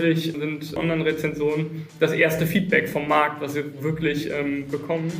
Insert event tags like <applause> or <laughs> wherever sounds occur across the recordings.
häufig sind Online-Rezensionen das erste Feedback vom Markt, was wir wirklich ähm, bekommen.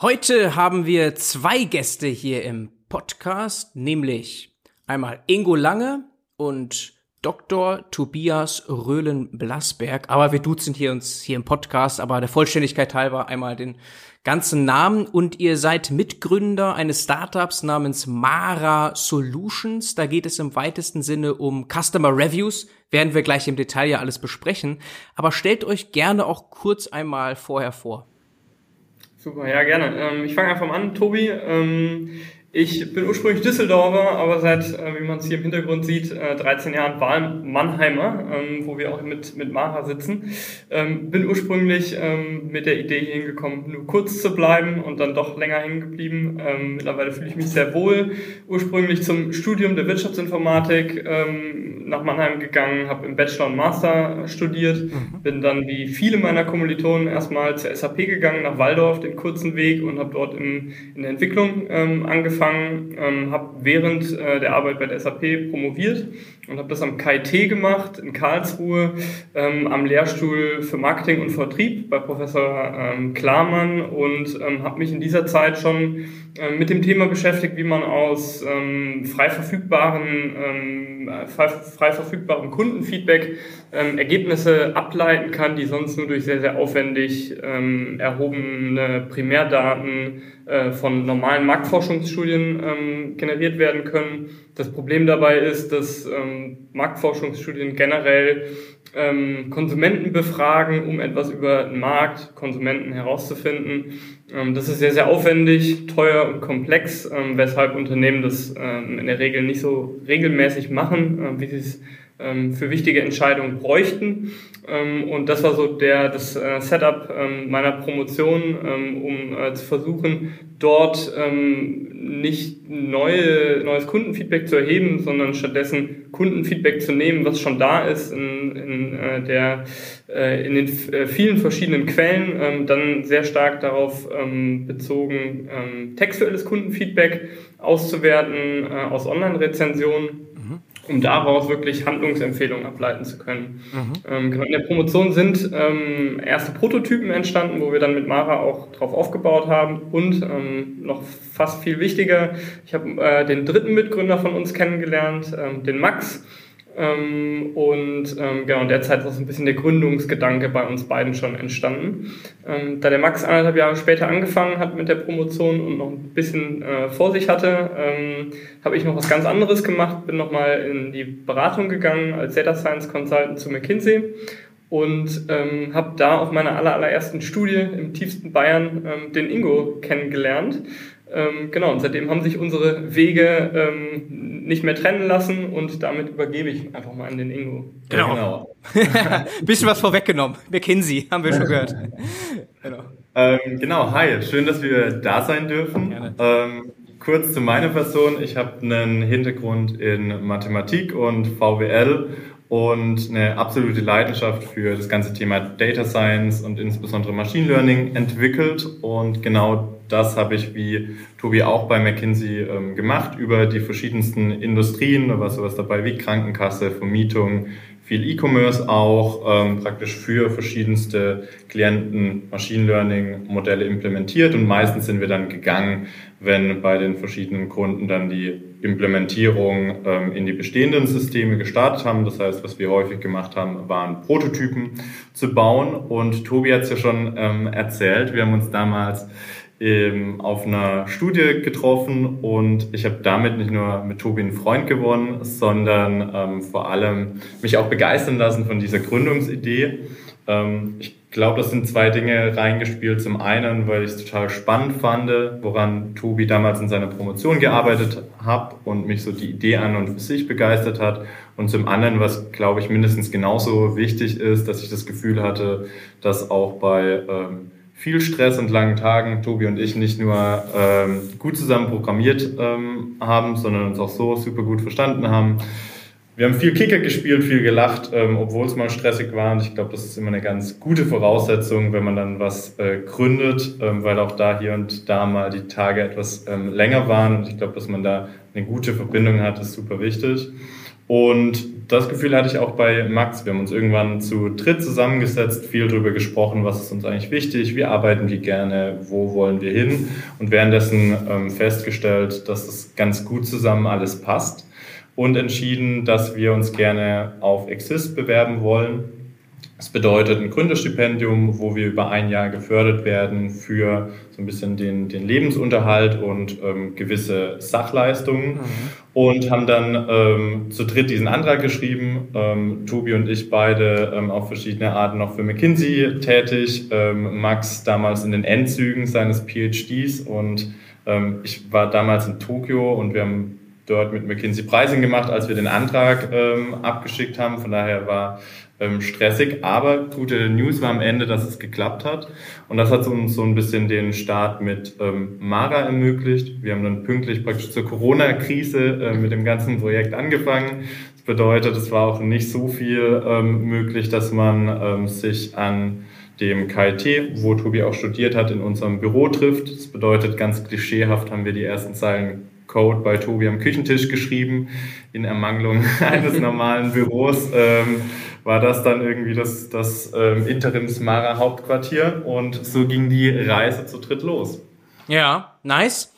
Heute haben wir zwei Gäste hier im Podcast, nämlich einmal Ingo Lange und Dr. Tobias Röhlen-Blasberg. Aber wir duzen hier uns hier im Podcast, aber der Vollständigkeit halber einmal den ganzen Namen. Und ihr seid Mitgründer eines Startups namens Mara Solutions. Da geht es im weitesten Sinne um Customer Reviews. Werden wir gleich im Detail ja alles besprechen. Aber stellt euch gerne auch kurz einmal vorher vor. Super, ja, gerne. Ähm, ich fange einfach mal an, Tobi. Ähm, ich bin ursprünglich Düsseldorfer, aber seit, äh, wie man es hier im Hintergrund sieht, 13 äh, Jahren Wahl-Mannheimer, ähm, wo wir auch mit, mit Mara sitzen. Ähm, bin ursprünglich ähm, mit der Idee hier hingekommen, nur kurz zu bleiben und dann doch länger hängen geblieben. Mittlerweile fühle ich mich sehr wohl. Ursprünglich zum Studium der Wirtschaftsinformatik nach Mannheim gegangen, habe im Bachelor und Master studiert, mhm. bin dann wie viele meiner Kommilitonen erstmal zur SAP gegangen, nach Waldorf, den kurzen Weg und habe dort in, in der Entwicklung angefangen angefangen, ähm, habe während äh, der Arbeit bei der SAP promoviert und habe das am KIT gemacht in Karlsruhe ähm, am Lehrstuhl für Marketing und Vertrieb bei Professor ähm, Klarmann und ähm, habe mich in dieser Zeit schon ähm, mit dem Thema beschäftigt, wie man aus ähm, frei verfügbaren ähm, frei, frei verfügbarem Kundenfeedback ähm, Ergebnisse ableiten kann, die sonst nur durch sehr, sehr aufwendig ähm, erhobene Primärdaten äh, von normalen Marktforschungsstudien ähm, generiert werden können. Das Problem dabei ist, dass ähm, Marktforschungsstudien generell ähm, Konsumenten befragen, um etwas über den Markt, Konsumenten herauszufinden. Ähm, das ist sehr, sehr aufwendig, teuer und komplex, ähm, weshalb Unternehmen das ähm, in der Regel nicht so regelmäßig machen, äh, wie sie es für wichtige Entscheidungen bräuchten. Ähm, und das war so der, das äh, Setup ähm, meiner Promotion, um äh, zu versuchen, dort nicht neue, neues Kundenfeedback zu erheben, sondern stattdessen Kundenfeedback zu nehmen, was schon da ist in, in, äh, der, in den vielen verschiedenen Quellen, dann sehr stark darauf bezogen, textuelles Kundenfeedback auszuwerten aus Online-Rezensionen um daraus wirklich Handlungsempfehlungen ableiten zu können. Mhm. Ähm, genau, in der Promotion sind ähm, erste Prototypen entstanden, wo wir dann mit Mara auch drauf aufgebaut haben und ähm, noch fast viel wichtiger, ich habe äh, den dritten Mitgründer von uns kennengelernt, den Max, ähm, und ähm, genau, in der Zeit ist so ein bisschen der Gründungsgedanke bei uns beiden schon entstanden. Ähm, da der Max anderthalb Jahre später angefangen hat mit der Promotion und noch ein bisschen äh, vor sich hatte, ähm, habe ich noch was ganz anderes gemacht, bin nochmal in die Beratung gegangen als Data Science Consultant zu McKinsey und ähm, habe da auf meiner aller, allerersten Studie im tiefsten Bayern ähm, den Ingo kennengelernt. Ähm, genau, und seitdem haben sich unsere Wege ähm, nicht mehr trennen lassen und damit übergebe ich einfach mal an den Ingo. Genau. genau. <laughs> Bisschen was vorweggenommen. McKinsey, haben wir schon gehört. genau. Ähm, genau, hi, schön, dass wir da sein dürfen. Ähm, kurz zu meiner Person. Ich habe einen Hintergrund in Mathematik und VWL und eine absolute Leidenschaft für das ganze Thema Data Science und insbesondere Machine Learning entwickelt. Und genau das habe ich wie Tobi auch bei McKinsey ähm, gemacht über die verschiedensten Industrien. Da war sowas dabei wie Krankenkasse, Vermietung, viel E-Commerce auch, ähm, praktisch für verschiedenste Klienten Machine Learning Modelle implementiert und meistens sind wir dann gegangen, wenn bei den verschiedenen Kunden dann die Implementierung ähm, in die bestehenden Systeme gestartet haben. Das heißt, was wir häufig gemacht haben, waren Prototypen zu bauen und Tobi hat es ja schon ähm, erzählt, wir haben uns damals ähm, auf einer Studie getroffen und ich habe damit nicht nur mit Tobi einen Freund gewonnen, sondern ähm, vor allem mich auch begeistern lassen von dieser Gründungsidee. Ähm, ich glaube, das sind zwei Dinge reingespielt. Zum einen, weil ich es total spannend fand, woran Tobi damals in seiner Promotion gearbeitet hat und mich so die Idee an und für sich begeistert hat. Und zum anderen, was glaube ich mindestens genauso wichtig ist, dass ich das Gefühl hatte, dass auch bei ähm, viel Stress und langen Tagen Tobi und ich nicht nur ähm, gut zusammen programmiert ähm, haben, sondern uns auch so super gut verstanden haben. Wir haben viel Kicker gespielt, viel gelacht, ähm, obwohl es mal stressig war. Und ich glaube, das ist immer eine ganz gute Voraussetzung, wenn man dann was äh, gründet, ähm, weil auch da hier und da mal die Tage etwas ähm, länger waren. Und ich glaube, dass man da eine gute Verbindung hat, ist super wichtig. Und das Gefühl hatte ich auch bei Max. Wir haben uns irgendwann zu dritt zusammengesetzt, viel darüber gesprochen, was ist uns eigentlich wichtig, wie arbeiten wir gerne, wo wollen wir hin und währenddessen ähm, festgestellt, dass das ganz gut zusammen alles passt und entschieden, dass wir uns gerne auf Exist bewerben wollen. Das bedeutet ein Gründerstipendium, wo wir über ein Jahr gefördert werden für so ein bisschen den, den Lebensunterhalt und ähm, gewisse Sachleistungen. Mhm. Und haben dann ähm, zu dritt diesen Antrag geschrieben. Ähm, Tobi und ich beide ähm, auf verschiedene Arten noch für McKinsey tätig. Ähm, Max damals in den Endzügen seines PhDs und ähm, ich war damals in Tokio und wir haben dort mit McKinsey Pricing gemacht, als wir den Antrag ähm, abgeschickt haben. Von daher war ähm, stressig. Aber gute News war am Ende, dass es geklappt hat. Und das hat uns so ein bisschen den Start mit ähm, Mara ermöglicht. Wir haben dann pünktlich praktisch zur Corona-Krise äh, mit dem ganzen Projekt angefangen. Das bedeutet, es war auch nicht so viel ähm, möglich, dass man ähm, sich an dem KIT, wo Tobi auch studiert hat, in unserem Büro trifft. Das bedeutet, ganz klischeehaft haben wir die ersten Zeilen Code bei Tobi am Küchentisch geschrieben. In Ermangelung <laughs> eines normalen Büros ähm, war das dann irgendwie das, das ähm, Interims-Mara Hauptquartier und so ging die Reise zu dritt los. Ja, nice.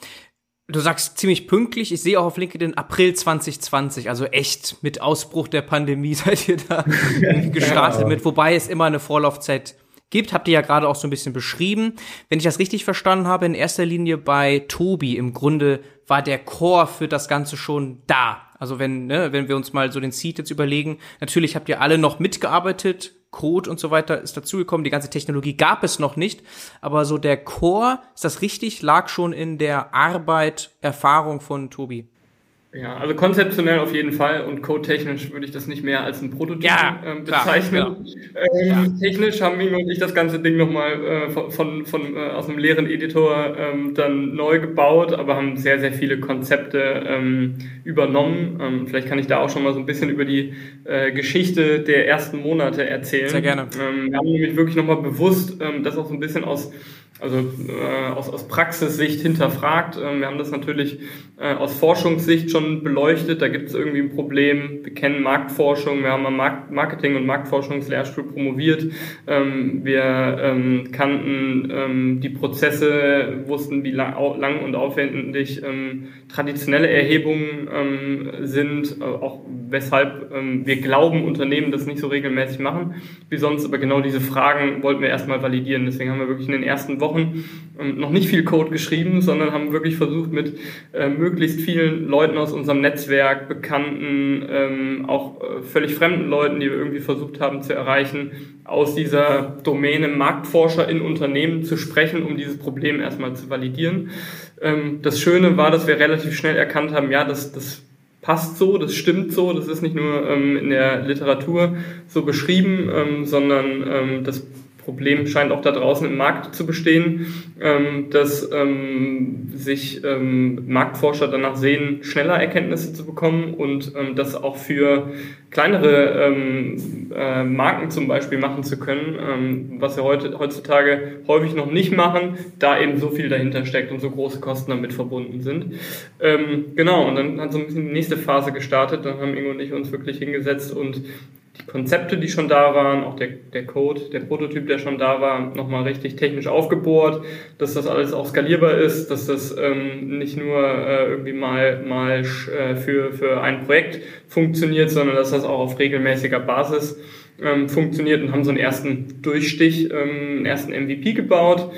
Du sagst ziemlich pünktlich. Ich sehe auch auf LinkedIn April 2020, also echt mit Ausbruch der Pandemie <laughs> seid ihr da <laughs> gestartet ja. mit, wobei es immer eine Vorlaufzeit gibt, habt ihr ja gerade auch so ein bisschen beschrieben. Wenn ich das richtig verstanden habe, in erster Linie bei Tobi im Grunde war der Core für das Ganze schon da. Also wenn, ne, wenn wir uns mal so den Seed jetzt überlegen, natürlich habt ihr alle noch mitgearbeitet, Code und so weiter ist dazugekommen, die ganze Technologie gab es noch nicht, aber so der Core, ist das richtig, lag schon in der Arbeit, Erfahrung von Tobi. Ja, also konzeptionell auf jeden Fall und codetechnisch würde ich das nicht mehr als ein Prototyp ja, ähm, bezeichnen. Klar, ähm, ja. Technisch haben wir und ich das ganze Ding nochmal äh, von, von, von äh, aus einem leeren Editor ähm, dann neu gebaut, aber haben sehr, sehr viele Konzepte ähm, übernommen. Ähm, vielleicht kann ich da auch schon mal so ein bisschen über die äh, Geschichte der ersten Monate erzählen. Sehr gerne. Ähm, wir haben nämlich wirklich nochmal bewusst ähm, das auch so ein bisschen aus also äh, aus, aus Praxissicht hinterfragt. Ähm, wir haben das natürlich äh, aus Forschungssicht schon beleuchtet. Da gibt es irgendwie ein Problem. Wir kennen Marktforschung, wir haben am Markt Marketing- und Marktforschungslehrstuhl promoviert. Ähm, wir ähm, kannten ähm, die Prozesse, wussten, wie lang, lang und aufwendig ähm, traditionelle Erhebungen ähm, sind, äh, auch weshalb ähm, wir glauben, Unternehmen das nicht so regelmäßig machen wie sonst. Aber genau diese Fragen wollten wir erstmal validieren. Deswegen haben wir wirklich in den ersten Wochen Wochen noch nicht viel Code geschrieben, sondern haben wirklich versucht, mit äh, möglichst vielen Leuten aus unserem Netzwerk, Bekannten, ähm, auch äh, völlig fremden Leuten, die wir irgendwie versucht haben zu erreichen, aus dieser Domäne Marktforscher in Unternehmen zu sprechen, um dieses Problem erstmal zu validieren. Ähm, das Schöne war, dass wir relativ schnell erkannt haben, ja, das, das passt so, das stimmt so, das ist nicht nur ähm, in der Literatur so beschrieben, ähm, sondern ähm, das Problem scheint auch da draußen im Markt zu bestehen, ähm, dass ähm, sich ähm, Marktforscher danach sehen, schneller Erkenntnisse zu bekommen und das auch für kleinere äh, Marken zum Beispiel machen zu können, was wir heute, heutzutage häufig noch nicht machen, da eben so viel dahinter steckt und so große Kosten damit verbunden sind. genau, und dann hat so ein bisschen die nächste Phase gestartet, dann haben Ingo und ich uns wirklich hingesetzt und Konzepte, die schon da waren, auch der, der Code, der Prototyp, der schon da war, nochmal richtig technisch aufgebohrt, dass das alles auch skalierbar ist, dass das ähm, nicht nur äh, irgendwie mal, mal äh, für, für ein Projekt funktioniert, sondern dass das auch auf regelmäßiger Basis ähm, funktioniert und haben so einen ersten Durchstich, ähm, einen ersten MVP gebaut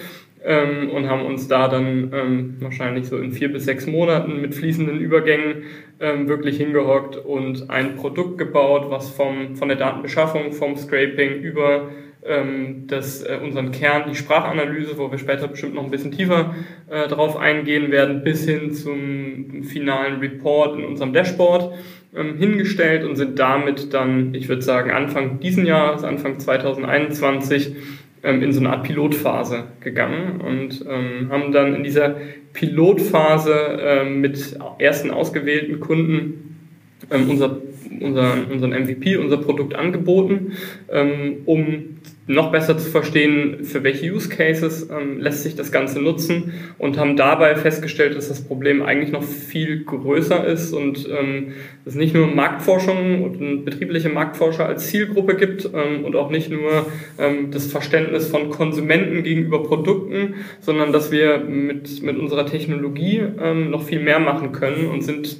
ähm, und haben uns da dann ähm, wahrscheinlich so in vier bis sechs Monaten mit fließenden Übergängen ähm, wirklich hingehockt und ein Produkt gebaut, was vom, von der Datenbeschaffung, vom Scraping über ähm, das, äh, unseren Kern, die Sprachanalyse, wo wir später bestimmt noch ein bisschen tiefer äh, drauf eingehen werden, bis hin zum finalen Report in unserem Dashboard ähm, hingestellt und sind damit dann, ich würde sagen, Anfang diesen Jahres, Anfang 2021, ähm, in so eine Art Pilotphase gegangen und ähm, haben dann in dieser Pilotphase ähm, mit ersten ausgewählten Kunden ähm, unser unseren, unseren MVP, unser Produkt angeboten, ähm, um noch besser zu verstehen, für welche Use Cases ähm, lässt sich das Ganze nutzen und haben dabei festgestellt, dass das Problem eigentlich noch viel größer ist und ähm, es nicht nur Marktforschung und betriebliche Marktforscher als Zielgruppe gibt ähm, und auch nicht nur ähm, das Verständnis von Konsumenten gegenüber Produkten, sondern dass wir mit, mit unserer Technologie ähm, noch viel mehr machen können und sind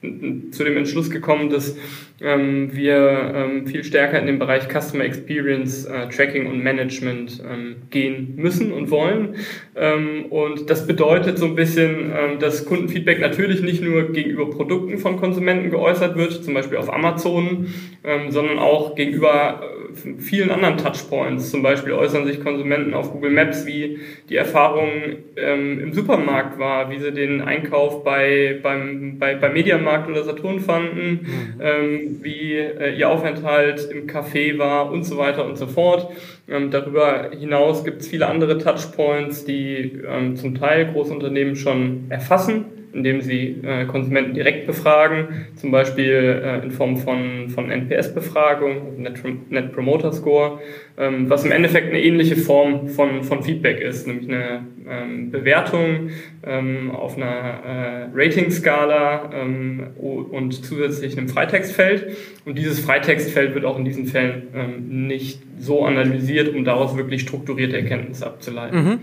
zu dem Entschluss gekommen, dass ähm, wir ähm, viel stärker in den Bereich Customer Experience äh, Tracking und Management ähm, gehen müssen und wollen. Ähm, und das bedeutet so ein bisschen, ähm, dass Kundenfeedback natürlich nicht nur gegenüber Produkten von Konsumenten geäußert wird, zum Beispiel auf Amazon, ähm, sondern auch gegenüber äh, vielen anderen Touchpoints. Zum Beispiel äußern sich Konsumenten auf Google Maps, wie die Erfahrung im Supermarkt war, wie sie den Einkauf bei, beim, bei, bei Mediamarkt oder Saturn fanden. Wie äh, ihr Aufenthalt im Café war und so weiter und so fort. Ähm, darüber hinaus gibt es viele andere Touchpoints, die ähm, zum Teil Großunternehmen schon erfassen indem sie äh, Konsumenten direkt befragen, zum Beispiel äh, in Form von, von NPS-Befragung, Net, Net Promoter Score, ähm, was im Endeffekt eine ähnliche Form von, von Feedback ist, nämlich eine ähm, Bewertung ähm, auf einer äh, Rating-Skala ähm, und zusätzlich einem Freitextfeld. Und dieses Freitextfeld wird auch in diesen Fällen ähm, nicht so analysiert, um daraus wirklich strukturierte Erkenntnisse abzuleiten. Mhm.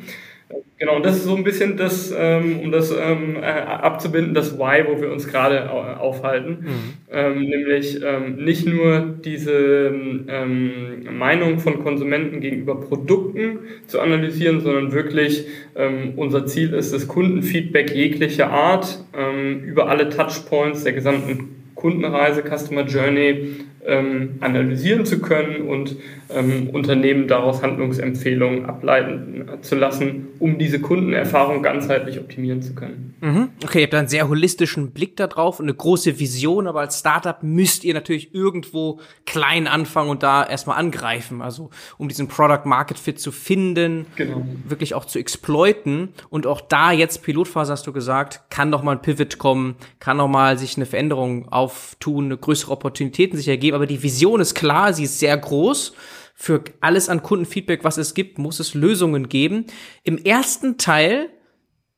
Genau, und das ist so ein bisschen das, ähm, um das ähm, äh, abzubinden, das Why, wo wir uns gerade aufhalten. Mhm. Ähm, nämlich nicht nur diese Meinung von Konsumenten gegenüber Produkten zu analysieren, sondern wirklich unser Ziel ist es, Kundenfeedback jeglicher Art über alle Touchpoints der gesamten Kundenreise, Customer Journey ähm, analysieren zu können und ähm, Unternehmen daraus Handlungsempfehlungen ableiten zu lassen, um diese Kundenerfahrung ganzheitlich optimieren zu können. Mhm. Okay, ihr habt einen sehr holistischen Blick darauf und eine große Vision, aber als Startup müsst ihr natürlich irgendwo klein anfangen und da erstmal angreifen, also um diesen Product Market Fit zu finden, genau. wirklich auch zu exploiten und auch da jetzt Pilotphase hast du gesagt, kann noch mal ein Pivot kommen, kann noch mal sich eine Veränderung auftun, eine größere Opportunitäten sich ergeben, aber die Vision ist klar, sie ist sehr groß für alles an Kundenfeedback, was es gibt, muss es Lösungen geben. Im ersten Teil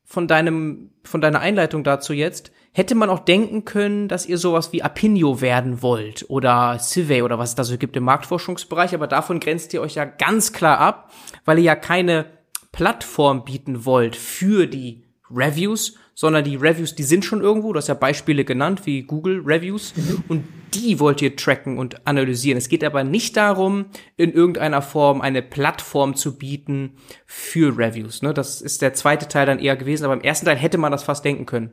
von deinem, von deiner Einleitung dazu jetzt, hätte man auch denken können, dass ihr sowas wie Apinio werden wollt oder Civey oder was es da so gibt im Marktforschungsbereich, aber davon grenzt ihr euch ja ganz klar ab, weil ihr ja keine Plattform bieten wollt für die Reviews, sondern die Reviews, die sind schon irgendwo, du hast ja Beispiele genannt, wie Google Reviews, mhm. und die wollt ihr tracken und analysieren. Es geht aber nicht darum, in irgendeiner Form eine Plattform zu bieten für Reviews. Ne? Das ist der zweite Teil dann eher gewesen, aber im ersten Teil hätte man das fast denken können.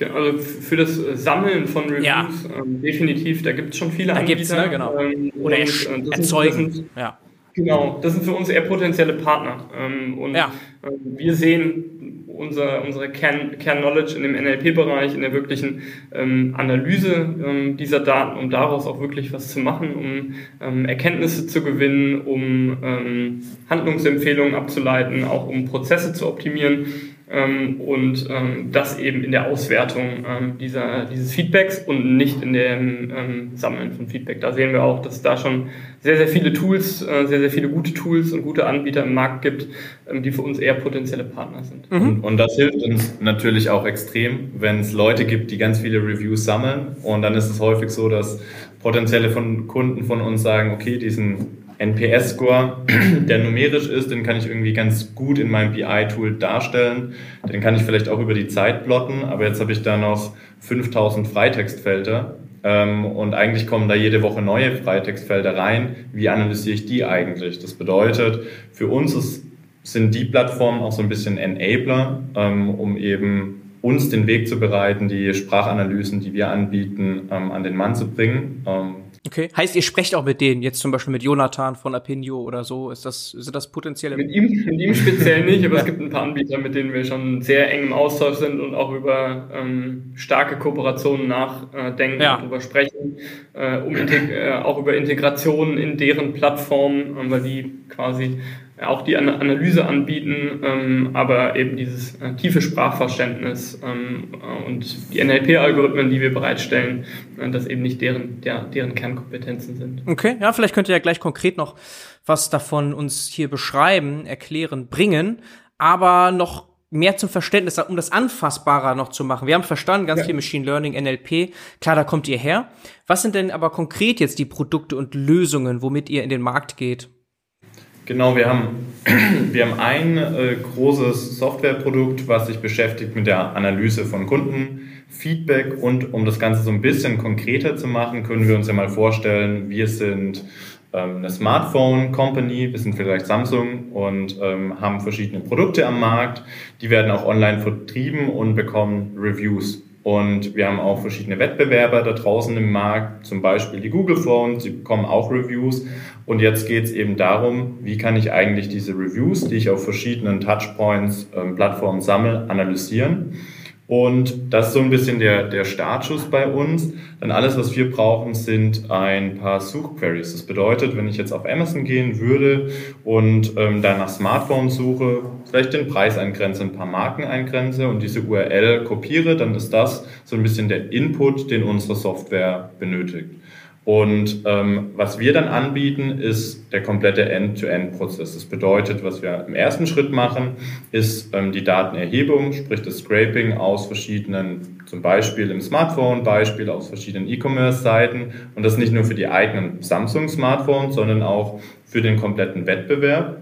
Also für das Sammeln von Reviews ja. ähm, definitiv, da gibt es schon viele da Anbieter. Gibt's, ne? genau. Ähm, Oder und, äh, erzeugen. Sind, ja. Genau, das sind für uns eher potenzielle Partner. Ähm, und ja. Äh, wir sehen unser, unsere Kern-Knowledge in dem NLP-Bereich, in der wirklichen ähm, Analyse ähm, dieser Daten, um daraus auch wirklich was zu machen, um ähm, Erkenntnisse zu gewinnen, um ähm, Handlungsempfehlungen abzuleiten, auch um Prozesse zu optimieren ähm, und ähm, das eben in der Auswertung ähm, dieser, dieses Feedbacks und nicht in dem ähm, Sammeln von Feedback. Da sehen wir auch, dass da schon sehr, sehr viele Tools, äh, sehr, sehr viele gute Tools und gute Anbieter im Markt gibt, ähm, die für uns eher potenzielle Partner sind. Mhm. Und, und das hilft uns natürlich auch extrem, wenn es Leute gibt, die ganz viele Reviews sammeln und dann ist es häufig so, dass potenzielle von Kunden von uns sagen, okay, diesen NPS-Score, <clears throat> der numerisch ist, den kann ich irgendwie ganz gut in meinem BI-Tool darstellen. Den kann ich vielleicht auch über die Zeit plotten, aber jetzt habe ich da noch 5000 Freitextfelder ähm, und eigentlich kommen da jede Woche neue Freitextfelder rein. Wie analysiere ich die eigentlich? Das bedeutet, für uns ist, sind die Plattformen auch so ein bisschen Enabler, ähm, um eben uns den Weg zu bereiten, die Sprachanalysen, die wir anbieten, ähm, an den Mann zu bringen. Ähm, Okay. Heißt, ihr sprecht auch mit denen, jetzt zum Beispiel mit Jonathan von Apinio oder so? Ist das, sind das potenzielle? Mit ihm, mit ihm speziell nicht, aber es gibt ein paar Anbieter, mit denen wir schon sehr eng im Austausch sind und auch über ähm, starke Kooperationen nachdenken ja. und darüber sprechen. Äh, um äh, auch über Integrationen in deren Plattform, äh, weil die quasi auch die Analyse anbieten, ähm, aber eben dieses äh, tiefe Sprachverständnis ähm, äh, und die NLP-Algorithmen, die wir bereitstellen, äh, das eben nicht deren, der, deren Kernkompetenzen sind. Okay, ja, vielleicht könnt ihr ja gleich konkret noch was davon uns hier beschreiben, erklären, bringen, aber noch mehr zum Verständnis, um das anfassbarer noch zu machen. Wir haben verstanden, ganz ja. viel Machine Learning, NLP, klar, da kommt ihr her. Was sind denn aber konkret jetzt die Produkte und Lösungen, womit ihr in den Markt geht? Genau, wir haben, <clears throat> wir haben ein äh, großes Softwareprodukt, was sich beschäftigt mit der Analyse von Kundenfeedback und um das Ganze so ein bisschen konkreter zu machen, können wir uns ja mal vorstellen, wir sind ähm, eine Smartphone-Company, wir sind vielleicht Samsung und ähm, haben verschiedene Produkte am Markt, die werden auch online vertrieben und bekommen Reviews. Und wir haben auch verschiedene Wettbewerber da draußen im Markt, zum Beispiel die Google Phones, die bekommen auch Reviews. Und jetzt geht es eben darum, wie kann ich eigentlich diese Reviews, die ich auf verschiedenen Touchpoints, ähm, Plattformen sammle, analysieren und das ist so ein bisschen der, der Startschuss bei uns. Dann alles, was wir brauchen, sind ein paar Suchqueries. Das bedeutet, wenn ich jetzt auf Amazon gehen würde und ähm, da nach Smartphone suche, vielleicht den Preis eingrenze, ein paar Marken eingrenze und diese URL kopiere, dann ist das so ein bisschen der Input, den unsere Software benötigt. Und ähm, was wir dann anbieten, ist der komplette End-to-End-Prozess. Das bedeutet, was wir im ersten Schritt machen, ist ähm, die Datenerhebung, sprich das Scraping aus verschiedenen, zum Beispiel im Smartphone, Beispiel aus verschiedenen E-Commerce-Seiten. Und das nicht nur für die eigenen Samsung-Smartphones, sondern auch für den kompletten Wettbewerb.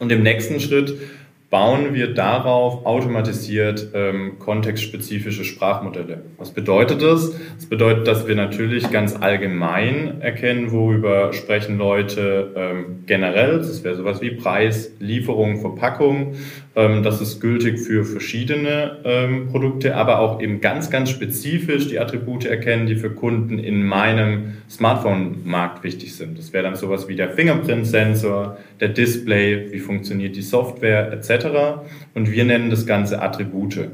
Und im nächsten Schritt bauen wir darauf automatisiert ähm, kontextspezifische Sprachmodelle. Was bedeutet das? Das bedeutet, dass wir natürlich ganz allgemein erkennen, worüber sprechen Leute ähm, generell. Das wäre sowas wie Preis, Lieferung, Verpackung. Ähm, das ist gültig für verschiedene ähm, Produkte, aber auch eben ganz, ganz spezifisch die Attribute erkennen, die für Kunden in meinem Smartphone-Markt wichtig sind. Das wäre dann sowas wie der Fingerprint-Sensor, der Display, wie funktioniert die Software etc. Und wir nennen das Ganze Attribute.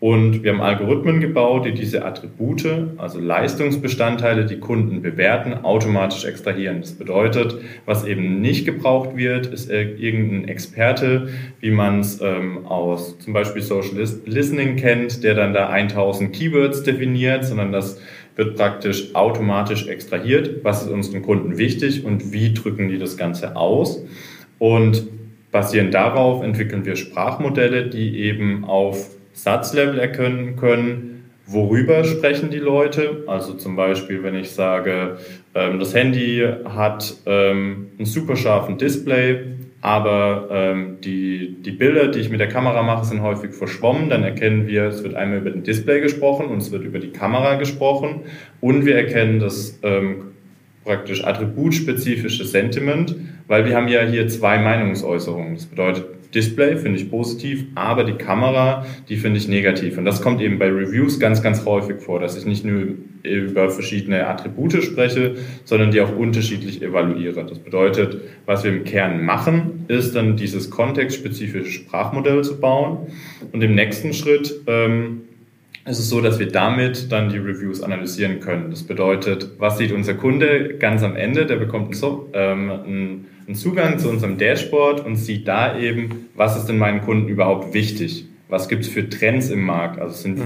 Und wir haben Algorithmen gebaut, die diese Attribute, also Leistungsbestandteile, die Kunden bewerten, automatisch extrahieren. Das bedeutet, was eben nicht gebraucht wird, ist irgendein Experte, wie man es ähm, aus zum Beispiel Social Listening kennt, der dann da 1000 Keywords definiert, sondern das wird praktisch automatisch extrahiert. Was ist unseren Kunden wichtig und wie drücken die das Ganze aus? Und basierend darauf entwickeln wir Sprachmodelle, die eben auf Satzlevel erkennen können, worüber sprechen die Leute. Also zum Beispiel, wenn ich sage, ähm, das Handy hat ähm, einen super scharfen Display, aber ähm, die, die Bilder, die ich mit der Kamera mache, sind häufig verschwommen. Dann erkennen wir, es wird einmal über den Display gesprochen und es wird über die Kamera gesprochen. Und wir erkennen das praktisch attributspezifische Sentiment, weil wir haben ja hier zwei Meinungsäußerungen. Das bedeutet, Display finde ich positiv, aber die Kamera, die finde ich negativ. Und das kommt eben bei Reviews ganz, ganz häufig vor, dass ich nicht nur über verschiedene Attribute spreche, sondern die auch unterschiedlich evaluiere. Das bedeutet, was wir im Kern machen, ist dann dieses kontextspezifische Sprachmodell zu bauen. Und im nächsten Schritt ähm, ist es so, dass wir damit dann die Reviews analysieren können. Das bedeutet, was sieht unser Kunde ganz am Ende? Der bekommt einen, ähm, einen Zugang zu unserem Dashboard und sieht da eben, was ist denn meinen Kunden überhaupt wichtig? Was gibt es für Trends im Markt? Also sind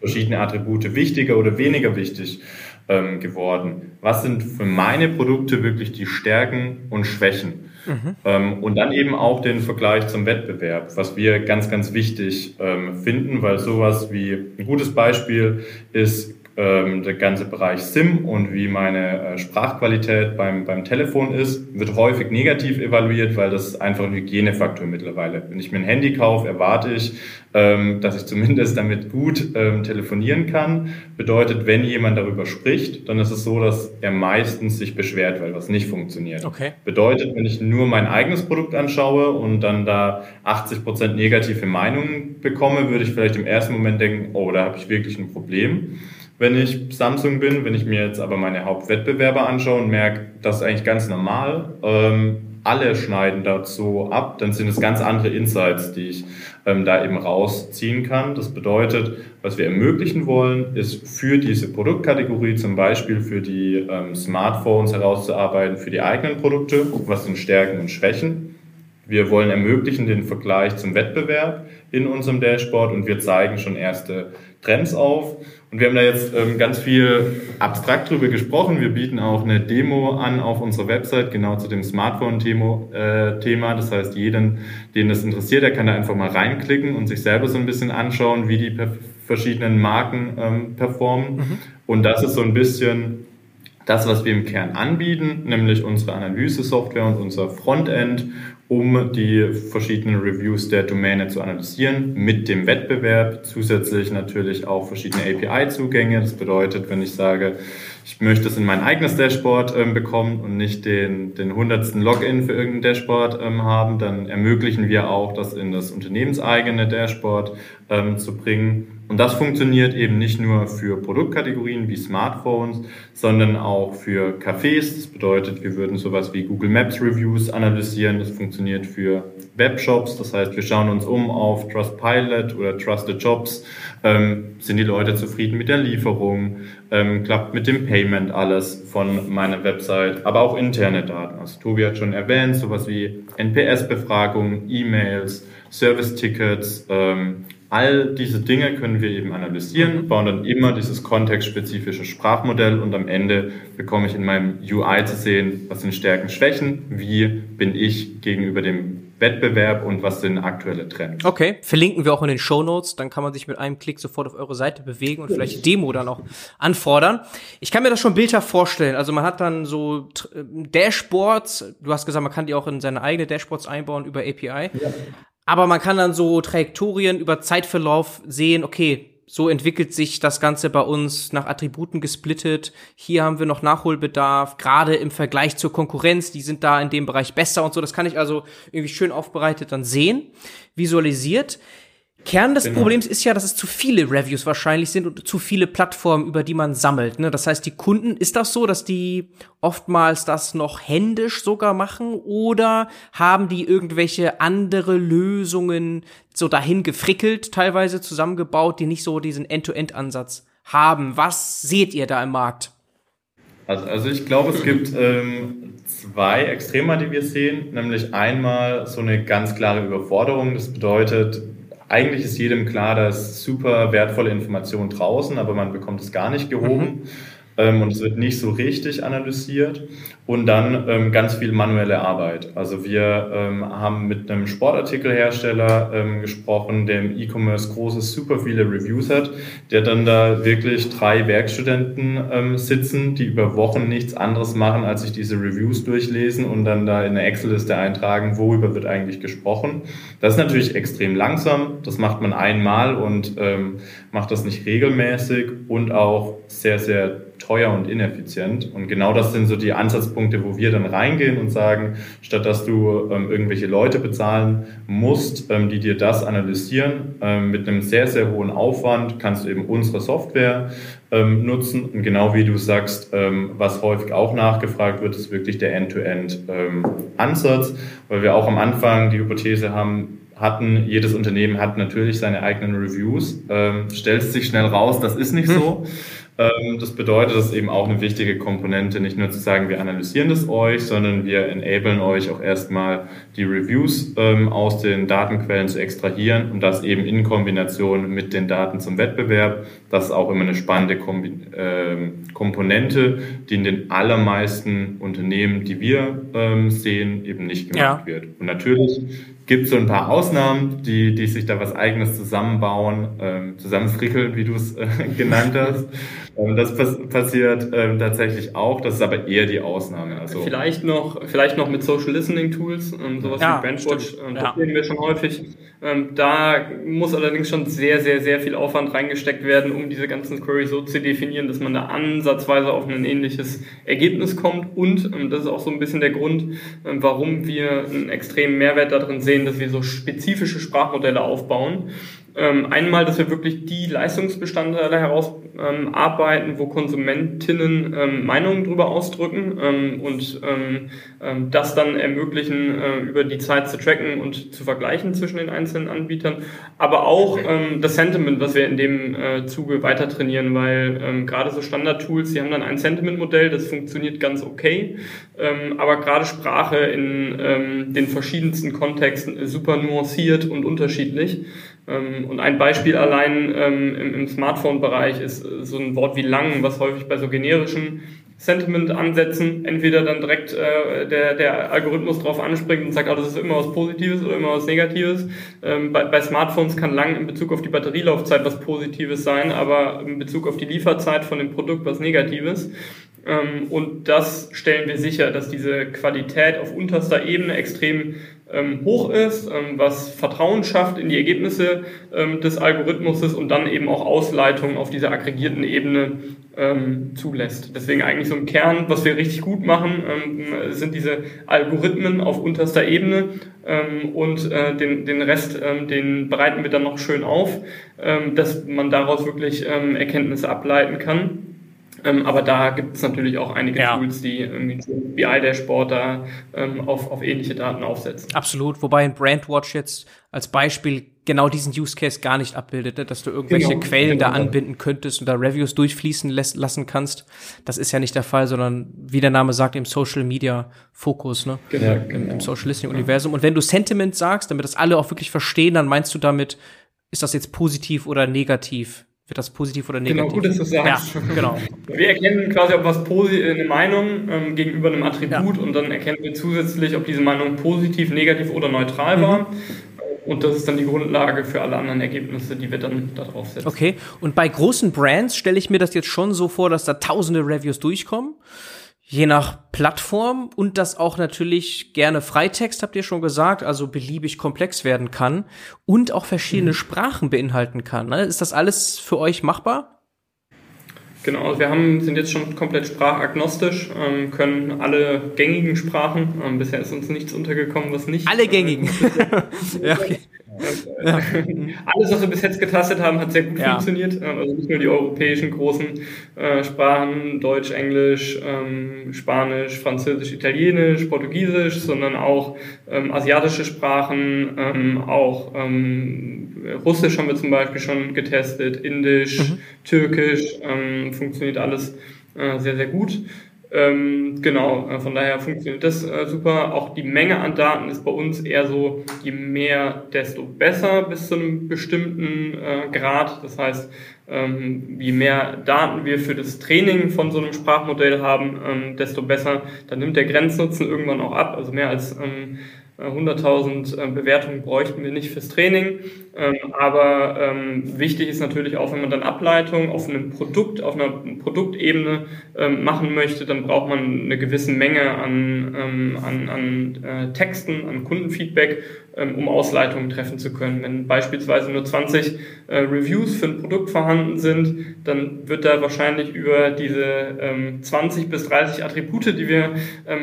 verschiedene Attribute wichtiger oder weniger wichtig ähm, geworden? Was sind für meine Produkte wirklich die Stärken und Schwächen? Mhm. Ähm, und dann eben auch den Vergleich zum Wettbewerb, was wir ganz, ganz wichtig ähm, finden, weil sowas wie ein gutes Beispiel ist ähm, der ganze Bereich SIM und wie meine äh, Sprachqualität beim, beim Telefon ist, wird häufig negativ evaluiert, weil das einfach ein Hygienefaktor mittlerweile. Wenn ich mir ein Handy kaufe, erwarte ich, ähm, dass ich zumindest damit gut ähm, telefonieren kann. Bedeutet, wenn jemand darüber spricht, dann ist es so, dass er meistens sich beschwert, weil was nicht funktioniert. Okay. Bedeutet, wenn ich nur mein eigenes Produkt anschaue und dann da 80 Prozent negative Meinungen bekomme, würde ich vielleicht im ersten Moment denken, oh, da habe ich wirklich ein Problem wenn ich Samsung bin. Wenn ich mir jetzt aber meine Hauptwettbewerber anschaue und merke, das ist eigentlich ganz normal, ähm, alle schneiden so ab, dann sind es ganz andere Insights, die ich ähm, da eben rausziehen kann. Das bedeutet, was wir ermöglichen wollen, ist für diese Produktkategorie zum Beispiel für die ähm, Smartphones herauszuarbeiten, für die eigenen Produkte, was sind Stärken und Schwächen. Wir wollen ermöglichen den Vergleich zum Wettbewerb in unserem Dashboard und wir zeigen schon erste Trends auf. Und wir haben da jetzt ähm, ganz viel abstrakt drüber gesprochen. Wir bieten auch eine Demo an auf unserer Website, genau zu dem Smartphone-Thema. Äh, das heißt, jeden, den das interessiert, der kann da einfach mal reinklicken und sich selber so ein bisschen anschauen, wie die verschiedenen Marken ähm, performen. Mhm. Und das ist so ein bisschen das, was wir im Kern anbieten, nämlich unsere Analyse-Software und unser Frontend um die verschiedenen Reviews der Domäne zu analysieren, mit dem Wettbewerb, zusätzlich natürlich auch verschiedene API-Zugänge. Das bedeutet, wenn ich sage, ich möchte es in mein eigenes Dashboard ähm, bekommen und nicht den, den hundertsten Login für irgendein Dashboard ähm, haben, dann ermöglichen wir auch, das in das unternehmenseigene Dashboard ähm, zu bringen. Und das funktioniert eben nicht nur für Produktkategorien wie Smartphones, sondern auch für Cafés. Das bedeutet, wir würden sowas wie Google Maps Reviews analysieren. Das funktioniert für Webshops. Das heißt, wir schauen uns um auf Trustpilot oder Trusted Jobs. Ähm, sind die Leute zufrieden mit der Lieferung? Ähm, klappt mit dem Payment alles von meiner Website? Aber auch interne Daten. Also Tobi hat schon erwähnt, sowas wie NPS-Befragungen, E-Mails, Service-Tickets, ähm, All diese Dinge können wir eben analysieren, bauen dann immer dieses kontextspezifische Sprachmodell und am Ende bekomme ich in meinem UI zu sehen, was sind Stärken, Schwächen, wie bin ich gegenüber dem Wettbewerb und was sind aktuelle Trends. Okay, verlinken wir auch in den Show Notes, dann kann man sich mit einem Klick sofort auf eure Seite bewegen und vielleicht Demo dann auch anfordern. Ich kann mir das schon bildhaft vorstellen. Also man hat dann so Dashboards, du hast gesagt, man kann die auch in seine eigene Dashboards einbauen über API. Ja. Aber man kann dann so Trajektorien über Zeitverlauf sehen, okay, so entwickelt sich das Ganze bei uns nach Attributen gesplittet. Hier haben wir noch Nachholbedarf, gerade im Vergleich zur Konkurrenz, die sind da in dem Bereich besser und so. Das kann ich also irgendwie schön aufbereitet dann sehen, visualisiert. Kern des genau. Problems ist ja, dass es zu viele Reviews wahrscheinlich sind und zu viele Plattformen, über die man sammelt. Ne? Das heißt, die Kunden, ist das so, dass die oftmals das noch händisch sogar machen oder haben die irgendwelche andere Lösungen so dahin gefrickelt, teilweise zusammengebaut, die nicht so diesen End-to-End-Ansatz haben? Was seht ihr da im Markt? Also, also ich glaube, es gibt ähm, zwei Extreme, die wir sehen, nämlich einmal so eine ganz klare Überforderung. Das bedeutet, eigentlich ist jedem klar, dass super wertvolle Information draußen, aber man bekommt es gar nicht gehoben. Mhm und es wird nicht so richtig analysiert. Und dann ähm, ganz viel manuelle Arbeit. Also wir ähm, haben mit einem Sportartikelhersteller ähm, gesprochen, der im E-Commerce großes, super viele Reviews hat, der dann da wirklich drei Werkstudenten ähm, sitzen, die über Wochen nichts anderes machen, als sich diese Reviews durchlesen und dann da in eine Excel-Liste eintragen, worüber wird eigentlich gesprochen. Das ist natürlich extrem langsam. Das macht man einmal und ähm, macht das nicht regelmäßig und auch sehr, sehr teuer und ineffizient. Und genau das sind so die Ansatzpunkte, wo wir dann reingehen und sagen, statt dass du ähm, irgendwelche Leute bezahlen musst, ähm, die dir das analysieren, ähm, mit einem sehr, sehr hohen Aufwand kannst du eben unsere Software ähm, nutzen. Und genau wie du sagst, ähm, was häufig auch nachgefragt wird, ist wirklich der End-to-End-Ansatz, ähm, weil wir auch am Anfang die Hypothese haben, hatten, jedes Unternehmen hat natürlich seine eigenen Reviews, ähm, stellt sich schnell raus, das ist nicht so. <laughs> Ähm, das bedeutet, das ist eben auch eine wichtige Komponente, nicht nur zu sagen, wir analysieren das euch, sondern wir enablen euch auch erstmal die Reviews ähm, aus den Datenquellen zu extrahieren und das eben in Kombination mit den Daten zum Wettbewerb. Das ist auch immer eine spannende ähm, Komponente, die in den allermeisten Unternehmen, die wir sehen, eben nicht gemacht ja. wird. Und natürlich gibt so ein paar Ausnahmen, die, die sich da was Eigenes zusammenbauen, ähm, zusammenfrickeln, wie du es äh, <laughs> genannt hast. Ähm, das pass passiert ähm, tatsächlich auch, das ist aber eher die Ausnahme. Also vielleicht noch, vielleicht noch mit Social Listening Tools, ähm, sowas ja, wie Benchwatch, ähm, das sehen wir schon häufig. Ähm, da muss allerdings schon sehr, sehr, sehr viel Aufwand reingesteckt werden, um diese ganzen Queries so zu definieren, dass man da ansatzweise auf ein ähnliches Ergebnis kommt. Und ähm, das ist auch so ein bisschen der Grund, ähm, warum wir einen extremen Mehrwert darin sehen, dass wir so spezifische Sprachmodelle aufbauen Ähm, einmal, dass wir wirklich die Leistungsbestandteile herausarbeiten, ähm, wo Konsumentinnen ähm, Meinungen darüber ausdrücken ähm, und ähm, ähm, das dann ermöglichen, äh, über die Zeit zu tracken und zu vergleichen zwischen den einzelnen Anbietern. Aber auch das Sentiment, was wir in dem äh, Zuge weiter trainieren, weil gerade so Standard-Tools, die haben dann ein Sentiment-Modell, das funktioniert ganz okay, aber gerade Sprache in den verschiedensten Kontexten ist super nuanciert und unterschiedlich. Ähm, und ein Beispiel allein ähm, im, Smartphone-Bereich ist äh, so ein Wort wie lang, was häufig bei so generischen Sentiment-Ansätzen entweder dann direkt äh, der, der Algorithmus drauf anspringt und sagt, oh, das ist immer was Positives oder immer was Negatives. Ähm, bei, bei Smartphones kann lang in Bezug auf die Batterielaufzeit was Positives sein, aber in Bezug auf die Lieferzeit von dem Produkt was Negatives. Und das stellen wir sicher, dass diese Qualität auf unterster Ebene extrem hoch ist, ähm, was Vertrauen schafft in die Ergebnisse des Algorithmuses und dann eben auch Ausleitungen auf dieser aggregierten Ebene zulässt. Deswegen eigentlich so im Kern, was wir richtig gut machen, sind diese Algorithmen auf unterster Ebene und äh, den, den Rest, den bereiten wir dann noch schön auf, dass man daraus wirklich Erkenntnisse ableiten kann. Ähm, aber da gibt es natürlich auch einige ja. Tools, die irgendwie BI-Dashboard da ähm, auf, auf ähnliche Daten aufsetzen. Absolut, wobei ein Brandwatch jetzt als Beispiel genau diesen Use Case gar nicht abbildet, ne? dass du irgendwelche genau, Quellen genau. da anbinden könntest und da Reviews durchfließen lässt, lassen kannst. Das ist ja nicht der Fall, sondern wie der Name sagt, im Social Media Fokus, ne? Genau, Im, im genau. Social Listening Universum. Und wenn du Sentiment sagst, damit das alle auch wirklich verstehen, dann meinst du damit, ist das jetzt positiv oder negativ? Wird das positiv oder negativ? Genau, gut, dass du sagst. Ja, genau. Wir erkennen quasi, ob was eine Meinung ähm, gegenüber einem Attribut ja. und dann erkennen wir zusätzlich, ob diese Meinung positiv, negativ oder neutral mhm. war. Und das ist dann die Grundlage für alle anderen Ergebnisse, die wir dann da drauf setzen. Okay, und bei großen Brands stelle ich mir das jetzt schon so vor, dass da tausende Reviews durchkommen je nach Plattform und das auch natürlich gerne Freitext, habt ihr schon gesagt, also beliebig komplex werden kann und auch verschiedene mhm. Sprachen beinhalten kann. Ne? Ist das alles für euch machbar? Genau, also wir haben, sind jetzt schon komplett sprachagnostisch, ähm, können alle gängigen Sprachen. Ähm, bisher ist uns nichts untergekommen, was nicht. Alle gängigen. Äh, <laughs> <laughs> ja, okay. Ja. <laughs> Alles, was wir bis jetzt getastet haben, hat sehr gut ja. funktioniert. Ähm, also nicht nur die europäischen großen äh, Sprachen, Deutsch, Englisch, ähm, Spanisch, Französisch, Italienisch, Portugiesisch, sondern auch ähm, asiatische Sprachen, ähm, auch ähm, Russisch haben wir zum Beispiel schon getestet, Indisch, mhm. Türkisch, ähm, funktioniert alles äh, sehr, sehr gut. Ähm, genau, äh, von daher funktioniert das äh, super. Auch die Menge an Daten ist bei uns eher so, je mehr, desto besser bis zu einem bestimmten äh, Grad. Das heißt, ähm, je mehr Daten wir für das Training von so einem Sprachmodell haben, ähm, desto besser. Dann nimmt der Grenznutzen irgendwann auch ab. Also mehr als ähm, 100.000 äh, Bewertungen bräuchten wir nicht fürs Training. Ähm, aber ähm, wichtig ist natürlich auch, wenn man dann Ableitungen auf einem Produkt, auf einer Produktebene ähm, machen möchte, dann braucht man eine gewisse Menge an, an, an äh, Texten, an Kundenfeedback, um Ausleitungen treffen zu können. Wenn beispielsweise nur 20 äh, Reviews für ein Produkt vorhanden sind, dann wird da wahrscheinlich über diese 20 bis 30 Attribute, die wir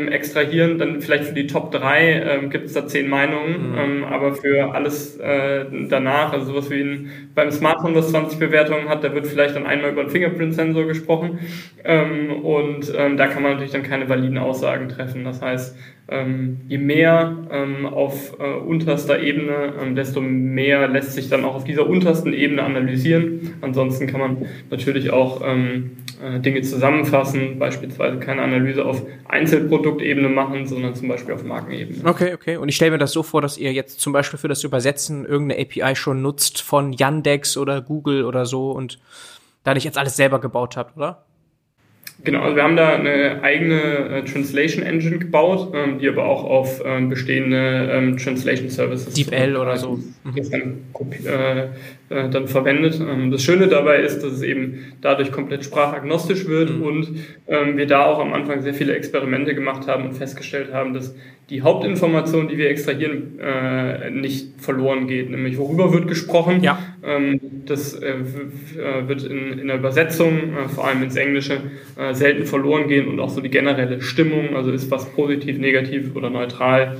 extrahieren, dann vielleicht für die Top 3 gibt es da 10 Meinungen, mhm. aber für alles äh, danach, also sowas wie ein, beim Smartphone, das 20 Bewertungen hat, da wird vielleicht dann einmal über einen Fingerprint-Sensor gesprochen ähm, und ähm, da kann man natürlich dann keine validen Aussagen treffen. Das heißt, ähm, je mehr ähm, auf äh, unterster Ebene, ähm, desto mehr lässt sich dann auch auf dieser untersten Ebene analysieren. Ansonsten kann man natürlich auch ähm, äh, Dinge zusammenfassen, beispielsweise keine Analyse auf Einzelproduktebene machen, sondern zum Beispiel auf Markenebene. Okay, okay. Und ich stelle mir das so vor, dass ihr jetzt zum Beispiel für das Übersetzen irgendeine API schon nutzt von Yandex oder Google oder so und da nicht jetzt alles selber gebaut habt, oder? Genau, also wir haben da eine eigene äh, Translation Engine gebaut, ähm, die aber auch auf ähm, bestehende ähm, Translation Services DeepL oder so. dann, äh, äh, dann verwendet. Ähm, das Schöne dabei ist, dass es eben dadurch komplett sprachagnostisch wird mhm. und ähm, wir da auch am Anfang sehr viele Experimente gemacht haben und festgestellt haben, dass die Hauptinformation, die wir extrahieren, äh, nicht verloren geht. Nämlich worüber wird gesprochen. Ja. Ähm, das äh, wird in, in der Übersetzung, äh, vor allem ins Englische, selten verloren gehen und auch so die generelle Stimmung, also ist was positiv, negativ oder neutral,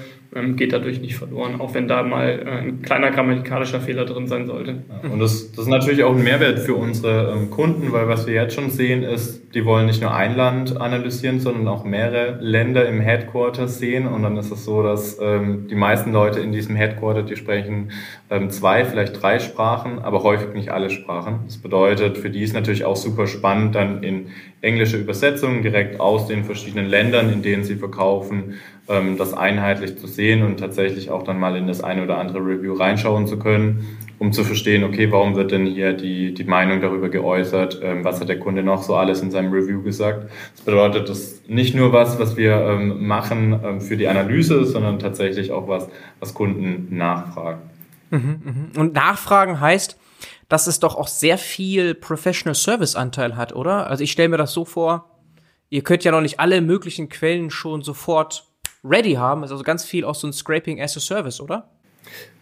geht dadurch nicht verloren, auch wenn da mal äh, ein kleiner grammatikalischer Fehler drin sein sollte. und das, das ist natürlich auch ein Mehrwert für unsere ähm, Kunden, weil was wir jetzt schon sehen ist, die wollen nicht nur ein Land analysieren, sondern auch mehrere Länder im Headquarter sehen. Und dann ist es so, dass ähm, die meisten Leute in diesem Headquarter, die sprechen ähm, zwei, vielleicht drei Sprachen, aber häufig nicht alle Sprachen. Das bedeutet, für die ist natürlich auch super spannend, dann in englische Übersetzungen direkt aus den verschiedenen Ländern, in denen sie verkaufen, ähm, das einheitlich zu sehen und tatsächlich auch dann mal in das eine oder andere Review reinschauen zu können, um zu verstehen, okay, warum wird denn hier die, die Meinung darüber geäußert, ähm, was hat der Kunde noch so alles in seinem Review gesagt. Das bedeutet, das ist nicht nur was, was wir ähm, machen für die Analyse, sondern tatsächlich auch was, was Kunden nachfragen. Mhm, mhm. Und nachfragen heißt, dass es doch auch sehr viel Professional Service Anteil hat, oder? Also ich stelle mir das so vor, ihr könnt ja noch nicht alle möglichen Quellen schon sofort ready haben. also ganz viel auch so ein Scraping as a Service, oder?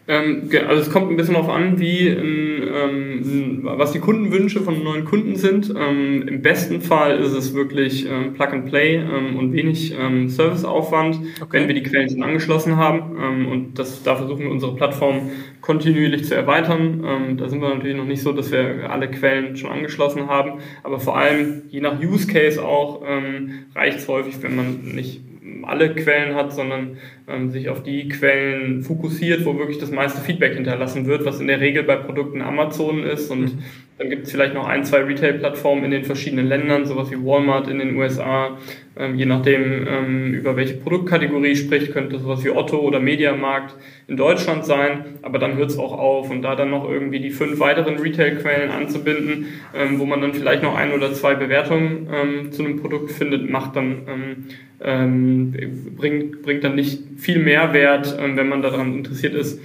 Ähm, also es kommt ein bisschen darauf an, wie, ähm, was die Kundenwünsche von neuen Kunden sind. Ähm, Im besten Fall ist es wirklich ähm, Plug and Play ähm, und wenig ähm, Serviceaufwand, okay. wenn wir die Quellen schon angeschlossen haben. Ähm, und das, da versuchen wir unsere Plattform kontinuierlich zu erweitern. Ähm, da sind wir natürlich noch nicht so, dass wir alle Quellen schon angeschlossen haben. Aber vor allem, je nach Use Case auch, ähm, reicht es häufig, wenn man nicht alle Quellen hat, sondern ähm, sich auf die Quellen fokussiert, wo wirklich das meiste Feedback hinterlassen wird, was in der Regel bei Produkten Amazon ist. Und mhm. Dann gibt es vielleicht noch ein, zwei Retail-Plattformen in den verschiedenen Ländern, sowas wie Walmart in den USA. Ähm, je nachdem, ähm, über welche Produktkategorie spricht, könnte sowas wie Otto oder Mediamarkt in Deutschland sein. Aber dann hört es auch auf. Und da dann noch irgendwie die fünf weiteren Retail-Quellen anzubinden, ähm, wo man dann vielleicht noch ein oder zwei Bewertungen ähm, zu einem Produkt findet, macht dann ähm, ähm, bringt, bringt dann nicht viel Mehrwert, ähm, wenn man daran interessiert ist,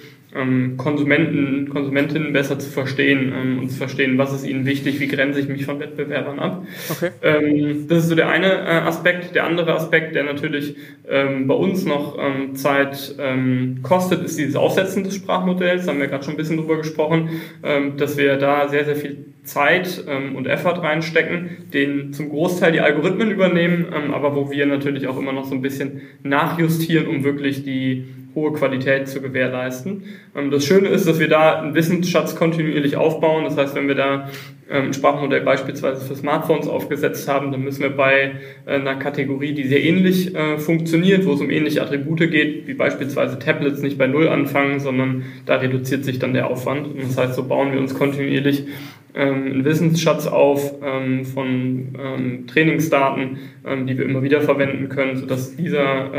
Konsumenten, Konsumentinnen besser zu verstehen ähm, und zu verstehen, was ist ihnen wichtig, wie grenze ich mich von Wettbewerbern ab. Okay. Ähm, das ist so der eine äh, Aspekt. Der andere Aspekt, der natürlich ähm, bei uns noch ähm, Zeit ähm, kostet, ist dieses Aufsetzen des Sprachmodells. Da haben wir gerade schon ein bisschen drüber gesprochen, ähm, dass wir da sehr, sehr viel Zeit ähm, und Effort reinstecken, den zum Großteil die Algorithmen übernehmen, ähm, aber wo wir natürlich auch immer noch so ein bisschen nachjustieren, um wirklich die hohe Qualität zu gewährleisten. Ähm, das Schöne ist, dass wir da einen Wissensschatz kontinuierlich aufbauen. Das heißt, wenn wir da ähm, ein Sprachmodell beispielsweise für Smartphones aufgesetzt haben, dann müssen wir bei äh, einer Kategorie, die sehr ähnlich äh, funktioniert, wo es um ähnliche Attribute geht, wie beispielsweise Tablets, nicht bei Null anfangen, sondern da reduziert sich dann der Aufwand. Das heißt, so bauen wir uns kontinuierlich ähm, einen Wissensschatz auf von Trainingsdaten, die wir immer wieder verwenden können, sodass dieser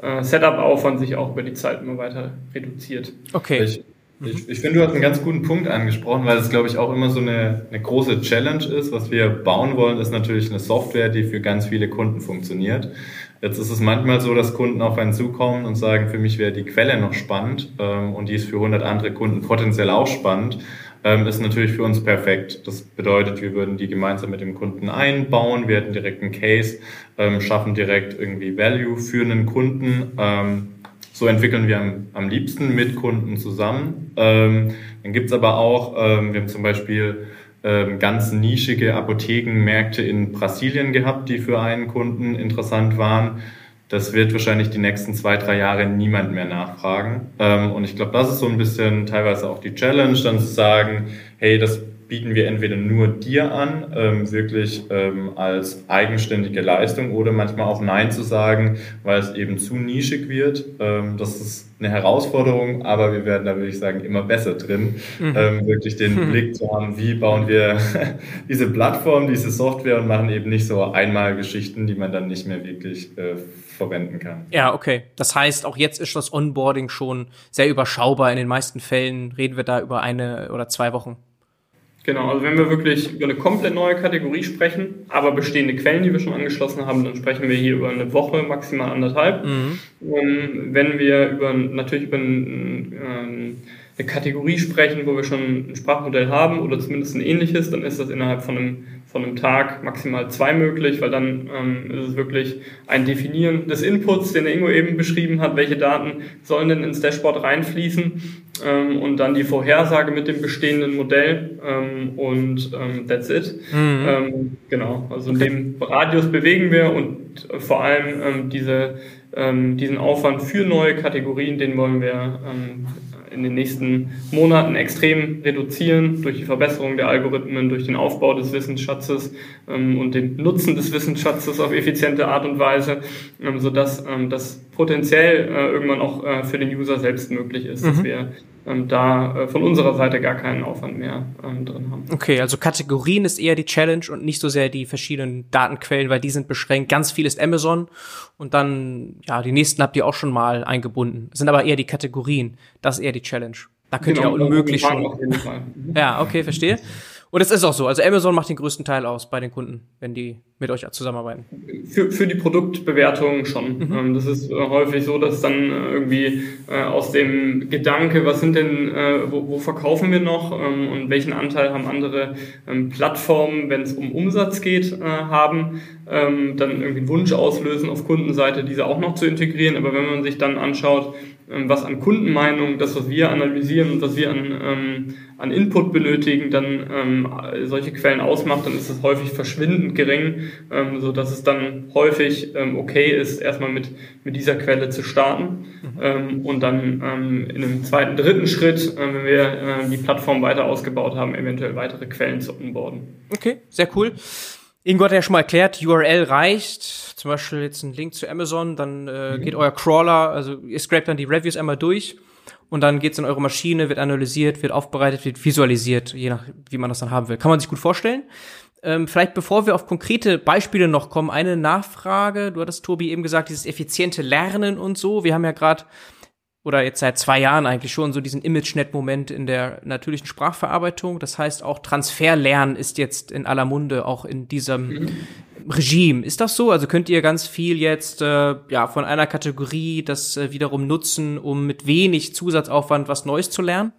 äh, Setup-Aufwand sich auch über die Zeit immer weiter reduziert. Okay. Ich, ich, ich finde, du hast einen ganz guten Punkt angesprochen, weil es, glaube ich, auch immer so eine, eine große Challenge ist. Was wir bauen wollen, ist natürlich eine Software, die für ganz viele Kunden funktioniert. Jetzt ist es manchmal so, dass Kunden auf einen zukommen und sagen, für mich wäre die Quelle noch spannend ähm, und die ist für 100 andere Kunden potenziell auch spannend ähm, ist natürlich für uns perfekt. Das bedeutet, wir würden die gemeinsam mit dem Kunden einbauen, wir hätten direkt einen Case, ähm, schaffen direkt irgendwie Value für einen Kunden. Ähm, so entwickeln wir am, am, liebsten mit Kunden zusammen. Ähm, dann gibt's aber auch, ähm, wir haben zum Beispiel ähm, ganz nischige Apothekenmärkte in Brasilien gehabt, die für einen Kunden interessant waren das wird wahrscheinlich die nächsten zwei, drei Jahre niemand mehr nachfragen. Ähm, und ich glaube, das ist so ein bisschen teilweise auch die Challenge, dann zu sagen, hey, das bieten wir entweder nur dir an, ähm, wirklich ähm, als eigenständige Leistung oder manchmal auch Nein zu sagen, weil es eben zu nischig wird. Ähm, das ist eine Herausforderung, aber wir werden da, würde ich sagen, immer besser drin, mhm. ähm, wirklich den mhm. Blick zu haben, wie bauen wir <laughs> diese Plattform, diese Software und machen eben nicht so einmal Geschichten, die man dann nicht mehr wirklich äh, verwenden kann. Ja, okay. Das heißt, auch jetzt ist das Onboarding schon sehr überschaubar. In den meisten Fällen reden wir da über eine oder zwei Wochen. Genau, also wenn wir wirklich über eine komplett neue Kategorie sprechen, aber bestehende Quellen, die wir schon angeschlossen haben, dann sprechen wir hier über eine Woche, maximal anderthalb. Mhm. Um, wenn wir über natürlich über ein, ähm, eine Kategorie sprechen, wo wir schon ein Sprachmodell haben oder zumindest ein ähnliches, dann ist das innerhalb von einem von einem Tag maximal zwei möglich, weil dann ähm, ist es wirklich ein Definieren des Inputs, den der Ingo eben beschrieben hat, welche Daten sollen denn ins Dashboard reinfließen ähm, und dann die Vorhersage mit dem bestehenden Modell ähm, und ähm, that's it. Mhm. Ähm, genau, also okay. in dem Radius bewegen wir und vor allem ähm, diese diesen Aufwand für neue Kategorien, den wollen wir in den nächsten Monaten extrem reduzieren durch die Verbesserung der Algorithmen, durch den Aufbau des Wissensschatzes ähm, und den Nutzen des Wissensschatzes auf effiziente Art und Weise, ähm, sodass ähm, das potenziell äh, irgendwann auch äh, für den User selbst möglich ist, mhm. dass wir da äh, von unserer Seite gar keinen Aufwand mehr ähm, drin haben. Okay, also Kategorien ist eher die Challenge und nicht so sehr die verschiedenen Datenquellen, weil die sind beschränkt. Ganz viel ist Amazon und dann, ja, die nächsten habt ihr auch schon mal eingebunden. Das sind aber eher die Kategorien. Das ist eher die Challenge. Da könnt genau, ihr unmöglich schon. Ja, okay, verstehe. Und es ist auch so. Also Amazon macht den größten Teil aus bei den Kunden, wenn die mit euch zusammenarbeiten. Für, für die Produktbewertung schon. Mhm. Ähm, das ist äh, häufig so, dass dann äh, irgendwie äh, aus dem Gedanke, was sind denn, wo, wo verkaufen wir noch ähm, und welchen Anteil haben andere ähm, Plattformen, wenn es um Umsatz geht, haben, dann irgendwie einen Wunsch auslösen auf Kundenseite, diese auch noch zu integrieren. Aber wenn man sich dann anschaut, was an Kundenmeinung, das, was wir analysieren und was wir an, ähm, an Input benötigen, dann ähm, solche Quellen ausmacht, dann ist es häufig verschwindend gering, ähm, so dass es dann häufig ähm, okay ist, erstmal mit, mit dieser Quelle zu starten mhm. ähm, und dann ähm, in einem zweiten, dritten Schritt, äh, wenn wir äh, die Plattform weiter ausgebaut haben, eventuell weitere Quellen zu onboarden. Okay, sehr cool. Ingo hat ja schon mal erklärt, URL reicht. Zum Beispiel jetzt ein Link zu Amazon, dann äh, mhm. geht euer Crawler, also ihr scrapt dann die Reviews einmal durch und dann geht's in eure Maschine, wird analysiert, wird aufbereitet, wird visualisiert, je nach wie man das dann haben will. Kann man sich gut vorstellen. Ähm, vielleicht bevor wir auf konkrete Beispiele noch kommen, eine Nachfrage. Du hattest, Tobi, eben gesagt, dieses effiziente Lernen und so. Wir haben ja gerade oder jetzt seit zwei Jahren eigentlich schon so diesen ImageNet-Moment in der natürlichen Sprachverarbeitung. Das heißt, auch Transferlernen ist jetzt in aller Munde, auch in diesem mhm. Regime. Ist das so? Also könnt ihr ganz viel jetzt äh, ja von einer Kategorie das äh, wiederum nutzen, um mit wenig Zusatzaufwand was Neues zu lernen?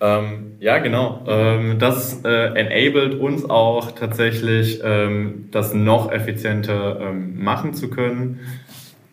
Ähm, ja, genau. Ähm, das äh, enabled uns auch tatsächlich, ähm, das noch effizienter ähm, machen zu können.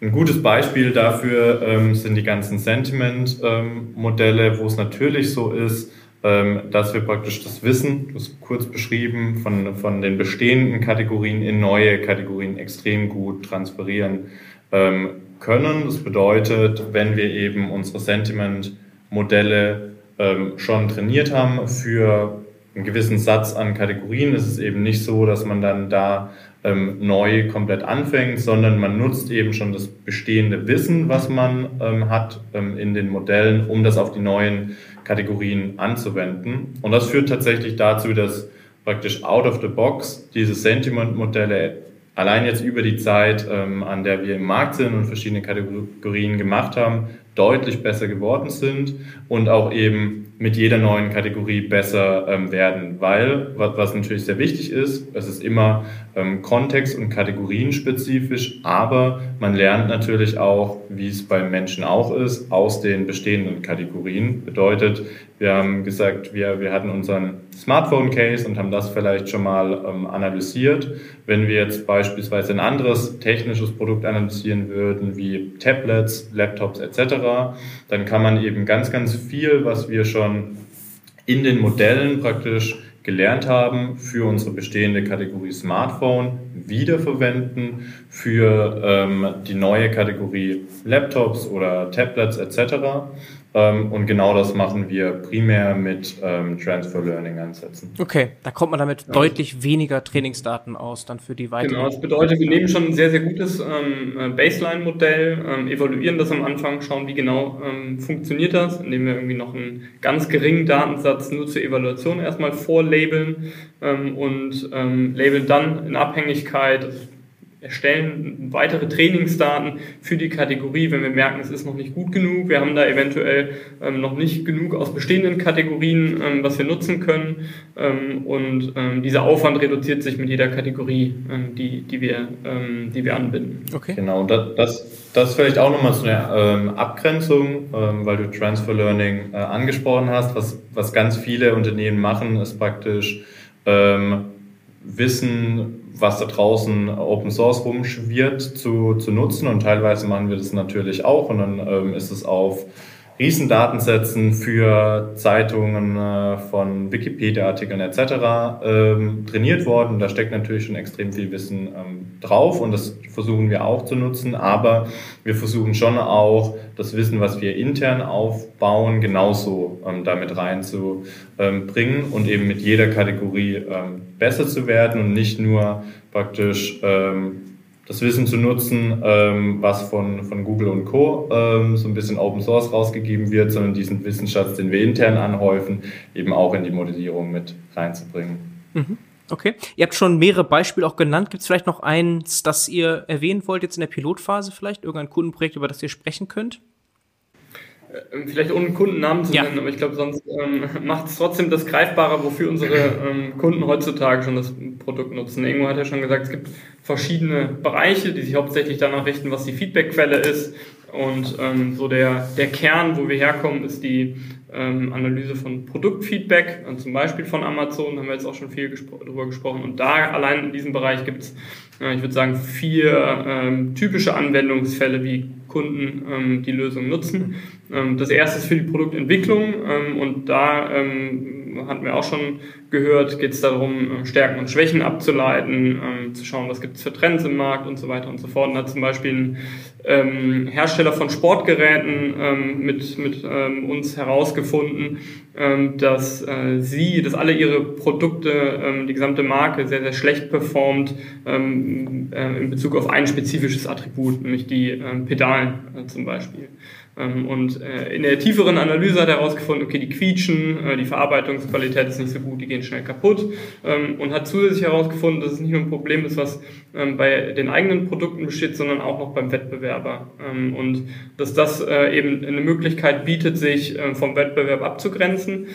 Ein gutes Beispiel dafür ähm, sind die ganzen Sentiment-Modelle, ähm, wo es natürlich so ist, ähm, dass wir praktisch das Wissen, das kurz beschrieben, von, von den bestehenden Kategorien in neue Kategorien extrem gut transferieren ähm, können. Das bedeutet, wenn wir eben unsere Sentiment-Modelle ähm, schon trainiert haben für einen gewissen Satz an Kategorien, ist es eben nicht so, dass man dann da ähm, neu komplett anfängt, sondern man nutzt eben schon das bestehende Wissen, was man ähm, hat ähm, in den Modellen, um das auf die neuen Kategorien anzuwenden. Und das führt tatsächlich dazu, dass praktisch out of the box diese Sentiment-Modelle allein jetzt über die Zeit, ähm, an der wir im Markt sind und verschiedene Kategorien gemacht haben, deutlich besser geworden sind und auch eben mit jeder neuen Kategorie besser ähm, werden, weil, was, was, natürlich sehr wichtig ist, es ist immer ähm, kontext- und kategorienspezifisch, aber man lernt natürlich auch, wie es beim Menschen auch ist, aus den bestehenden Kategorien. Bedeutet, wir haben gesagt, wir, wir hatten unseren Smartphone-Case und haben das vielleicht schon mal ähm, analysiert. Wenn wir jetzt beispielsweise ein anderes technisches Produkt analysieren würden, wie Tablets, Laptops etc., dann kann man eben ganz, ganz viel, was wir schon in den Modellen praktisch gelernt haben, für unsere bestehende Kategorie Smartphone wiederverwenden, für ähm, die neue Kategorie Laptops oder Tablets etc. Ähm, und genau das machen wir primär mit ähm, Transfer Learning Ansätzen. Okay, da kommt man damit ja. deutlich weniger Trainingsdaten aus, dann für die weiteren. Genau, das bedeutet, wir nehmen schon ein sehr, sehr gutes ähm, äh, Baseline-Modell, ähm, evaluieren das am Anfang, schauen, wie genau funktioniert das, indem wir irgendwie noch einen ganz geringen Datensatz nur zur Evaluation erstmal vorlabeln und labeln dann in Abhängigkeit, erstellen weitere Trainingsdaten für die Kategorie, wenn wir merken, es ist noch nicht gut genug. Wir haben da eventuell ähm, noch nicht genug aus bestehenden Kategorien, ähm, was wir nutzen können. Ähm, und ähm, dieser Aufwand reduziert sich mit jeder Kategorie, ähm, die, die, wir, ähm, die wir anbinden. Okay. Genau, das, das, das vielleicht auch nochmal zu einer Abgrenzung, weil du Transfer Learning äh, angesprochen hast. Was, was ganz viele Unternehmen machen, ist praktisch Wissen was da draußen Open Source rumschwirrt, zu, zu nutzen. Und teilweise machen wir das natürlich auch. Und dann ähm, ist es auf riesen Datensätzen für Zeitungen äh, von Wikipedia-Artikeln etc. Ähm, trainiert worden. Da steckt natürlich schon extrem viel Wissen ähm, drauf und das versuchen wir auch zu nutzen, aber wir versuchen schon auch das Wissen, was wir intern aufbauen, genauso ähm, damit reinzubringen und eben mit jeder Kategorie besser zu werden und nicht nur praktisch das Wissen zu nutzen, ähm, was von, von Google und Co. Ähm, so ein bisschen Open Source rausgegeben wird, sondern diesen Wissensschatz, den wir intern anhäufen, eben auch in die Modellierung mit reinzubringen. Mhm. Okay. Ihr habt schon mehrere Beispiele auch genannt. Gibt es vielleicht noch eins, das ihr erwähnen wollt, jetzt in der Pilotphase vielleicht? Irgendein Kundenprojekt, über das ihr sprechen könnt? Äh, vielleicht ohne Kundennamen zu ja. nennen, aber ich glaube, sonst ähm, <laughs> macht es trotzdem das greifbarer, wofür unsere ähm, Kunden heutzutage schon das Produkt nutzen. Ingo hat ja schon gesagt, es gibt verschiedene Bereiche, die sich hauptsächlich danach richten, was die Feedbackquelle ist. Und ähm, so der, der Kern, wo wir herkommen, ist die ähm, Analyse von Produktfeedback, äh, zum Beispiel von Amazon, haben wir jetzt auch schon viel gespro darüber gesprochen. Und da allein in diesem Bereich gibt es, äh, ich würde sagen, vier ähm, typische Anwendungsfälle, wie Kunden ähm, die Lösung nutzen. Ähm, das erste ist für die Produktentwicklung ähm, und da ähm, hatten wir auch schon gehört, geht es darum, Stärken und Schwächen abzuleiten, zu schauen, was gibt es für Trends im Markt und so weiter und so fort. Und hat zum Beispiel ein Hersteller von Sportgeräten mit, mit uns herausgefunden, dass äh, sie, dass alle ihre Produkte, die gesamte Marke sehr, sehr schlecht performt äh, in Bezug auf ein spezifisches Attribut, nämlich die Pedalen äh, zum Beispiel. Ähm, und äh, in der tieferen Analyse hat er herausgefunden, okay, die quietschen, äh, die Verarbeitungsqualität ist nicht so gut, die gehen schnell kaputt ähm, und hat zusätzlich herausgefunden, dass es nicht nur ein Problem ist, was ähm, bei den eigenen Produkten besteht, sondern auch noch beim Wettbewerber. Und dass das äh, eben eine Möglichkeit bietet, sich vom Wettbewerb abzugrenzen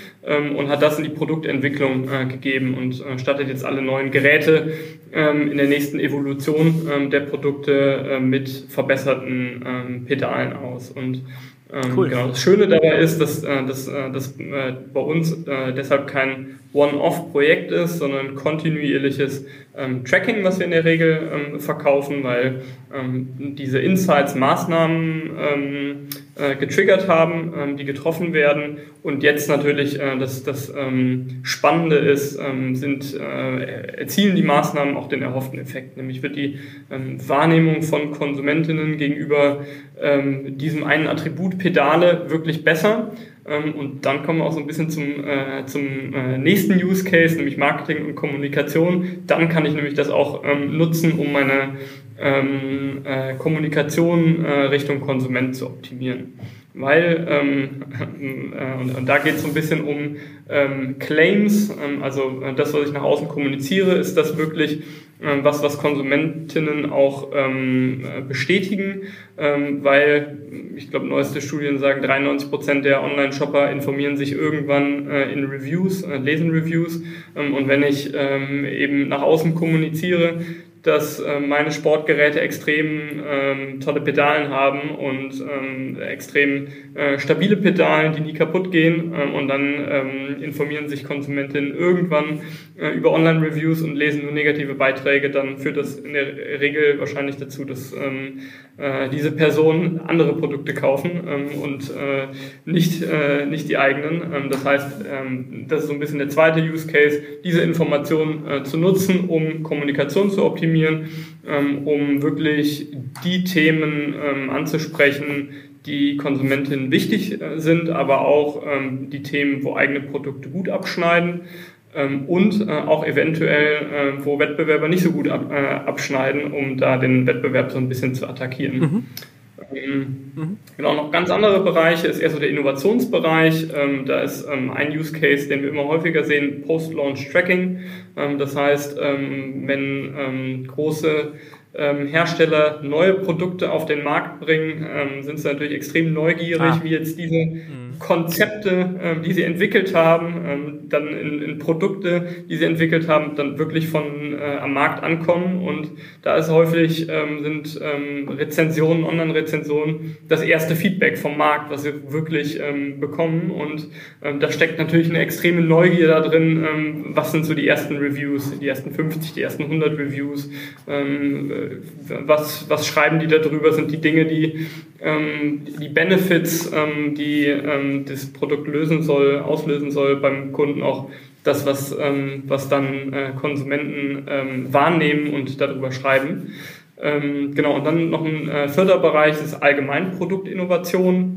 und hat das in die Produktentwicklung gegeben und stattet jetzt alle neuen Geräte in der nächsten Evolution der Produkte mit verbesserten Pedalen aus. Und cool. Genau. Das Schöne dabei ist, dass, äh, dass, äh, dass äh, bei uns deshalb kein One-Off-Projekt ist, sondern kontinuierliches ähm, Tracking, was wir in der Regel ähm, verkaufen, weil ähm, diese Insights Maßnahmen ähm, äh, getriggert haben, ähm, die getroffen werden. Und jetzt natürlich äh, das, das ähm, Spannende ist, sind, äh, erzielen die Maßnahmen auch den erhofften Effekt. Nämlich wird die Wahrnehmung von Konsumentinnen gegenüber diesem einen Attribut Pedale wirklich besser. Ähm, und dann kommen wir auch so ein bisschen zum, äh, zum äh, nächsten Use Case, nämlich Marketing und Kommunikation. Dann kann ich nämlich das auch ähm, nutzen, um meine ähm, äh, Kommunikation äh, Richtung Konsument zu optimieren. Weil, ähm, <laughs> äh, und, und, da geht es so ein bisschen um ähm, Claims, ähm, also äh, das, was ich nach außen kommuniziere, ist das wirklich ähm, was, was Konsumentinnen auch ähm, bestätigen, ähm, weil ich glaube, neueste Studien sagen, 93 Prozent der Online-Shopper informieren sich irgendwann äh, in Reviews, äh, lesen Reviews. Ähm, und wenn ich ähm, eben nach außen kommuniziere, dass äh, meine Sportgeräte extrem ähm, tolle Pedalen haben und ähm, extrem äh, stabile Pedalen, die nie kaputt gehen. Ähm, und dann ähm, informieren sich Konsumentinnen irgendwann äh, über Online-Reviews und lesen nur negative Beiträge. Dann führt das in der Regel wahrscheinlich dazu, dass ähm, äh, diese Personen andere Produkte kaufen ähm, und äh, nicht, äh, nicht die eigenen. Ähm, das heißt, ähm, das ist so ein bisschen der zweite Use Case, diese Information äh, zu nutzen, um Kommunikation zu optimieren optimieren, ähm, um wirklich die Themen ähm, anzusprechen, die Konsumentinnen wichtig äh, sind, aber auch ähm, die Themen, wo eigene Produkte gut abschneiden und äh, auch eventuell, äh, wo Wettbewerber nicht so gut abschneiden, um da den Wettbewerb so ein bisschen zu attackieren. Mhm. Mhm. Genau, noch ganz andere Bereiche ist eher so der Innovationsbereich. Ähm, da ist ähm, ein Use Case, den wir immer häufiger sehen, Post-Launch Tracking. Ähm, das heißt, ähm, wenn ähm, große ähm, Hersteller neue Produkte auf den Markt bringen, sind sie natürlich extrem neugierig, ah. wie jetzt diese mhm Konzepte, ähm, die sie entwickelt haben, ähm, dann in, in, Produkte, die sie entwickelt haben, dann wirklich von äh, am Markt ankommen. Und da ist häufig ähm, sind ähm, Rezensionen, Online-Rezensionen das erste Feedback vom Markt, was sie wirklich ähm, bekommen. Und ähm, da steckt natürlich eine extreme Neugier da drin. was sind so die ersten Reviews, die ersten 50, die ersten 100 Reviews? was, was schreiben die darüber? Sind die Dinge, die ähm, die Benefits, ähm, die ähm, das Produkt lösen soll, auslösen soll beim Kunden auch das, was, ähm, was dann äh, Konsumenten ähm, wahrnehmen und darüber schreiben. Ähm, genau, und dann noch ein äh, vierter Bereich ist Allgemeinproduktinnovation.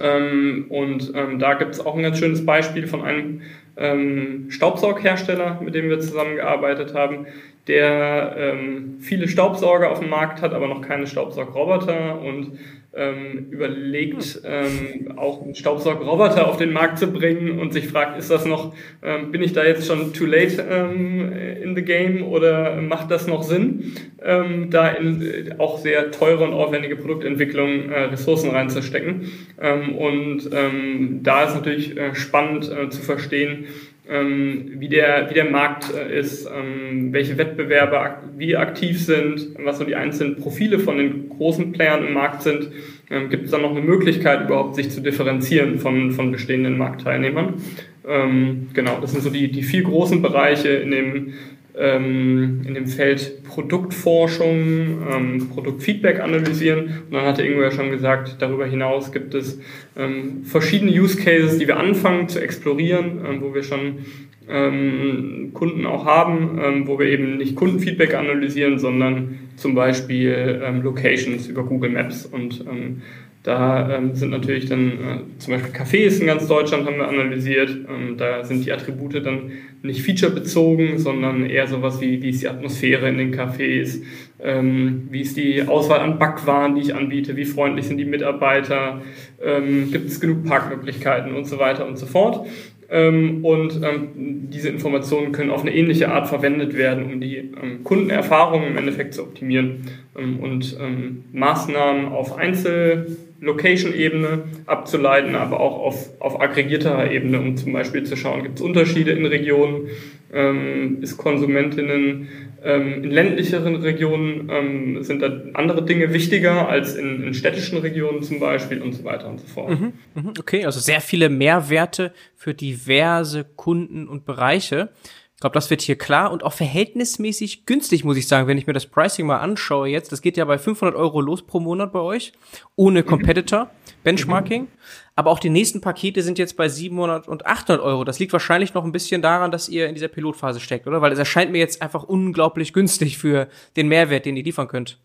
Ähm, und ähm, da gibt es auch ein ganz schönes Beispiel von einem ähm, Staubsaughersteller, mit dem wir zusammengearbeitet haben, der ähm, viele Staubsauger auf dem Markt hat, aber noch keine Staubsaugroboter und ähm, überlegt, ähm, auch einen Staubsaugroboter auf den Markt zu bringen und sich fragt, ist das noch, ähm, bin ich da jetzt schon too late ähm, in the game oder macht das noch Sinn, ähm, da in äh, auch sehr teure und aufwendige Produktentwicklung äh, Ressourcen reinzustecken. Ähm, und ähm, da ist natürlich äh, spannend äh, zu verstehen, ähm, wie, der, wie der Markt äh, ist, ähm, welche Wettbewerber wie aktiv sind, was so die einzelnen Profile von den großen Playern im Markt sind. Ähm, Gibt es dann noch eine Möglichkeit, überhaupt sich zu differenzieren von, von bestehenden Marktteilnehmern? Genau, das sind so die, die vier großen Bereiche in dem ähm, in dem Feld Produktforschung, ähm, Produktfeedback analysieren. Und dann hatte Ingo ja schon gesagt, darüber hinaus gibt es ähm, verschiedene Use Cases, die wir anfangen zu explorieren, ähm, wo wir schon ähm, Kunden auch haben, ähm, wo wir eben nicht Kundenfeedback analysieren, sondern zum Beispiel Locations über Google Maps und da ähm, sind natürlich dann äh, zum Beispiel Cafés in ganz Deutschland haben wir analysiert. Ähm, da sind die Attribute dann nicht featurebezogen, sondern eher sowas wie, wie ist die Atmosphäre in den Cafés, ähm, wie ist die Auswahl an Backwaren, die ich anbiete, wie freundlich sind die Mitarbeiter, ähm, gibt es genug Parkmöglichkeiten und so weiter und so fort. Ähm, und ähm, diese Informationen können auf eine ähnliche Art verwendet werden, um die ähm, Kundenerfahrung im Endeffekt zu optimieren. Und Maßnahmen auf Einzel-Location-Ebene abzuleiten, aber auch auf, auf aggregierterer Ebene, um zum Beispiel zu schauen, gibt es Unterschiede in Regionen, ist Konsumentinnen in ländlicheren Regionen ähm, sind da andere Dinge wichtiger als in, in, städtischen Regionen zum Beispiel und so weiter und so fort. Mhm, mhm, okay, also sehr viele Mehrwerte für diverse Kunden und Bereiche. Ich glaube, das wird hier klar und auch verhältnismäßig günstig, muss ich sagen, wenn ich mir das Pricing mal anschaue jetzt. Das geht ja bei 500 Euro los pro Monat bei euch, ohne mhm. Benchmarking. Mhm. Aber auch die nächsten Pakete sind jetzt bei 700 und 800 Euro. Das liegt wahrscheinlich noch ein bisschen daran, dass ihr in dieser Pilotphase steckt, oder? Weil es erscheint mir jetzt einfach unglaublich günstig für den Mehrwert, den ihr liefern könnt.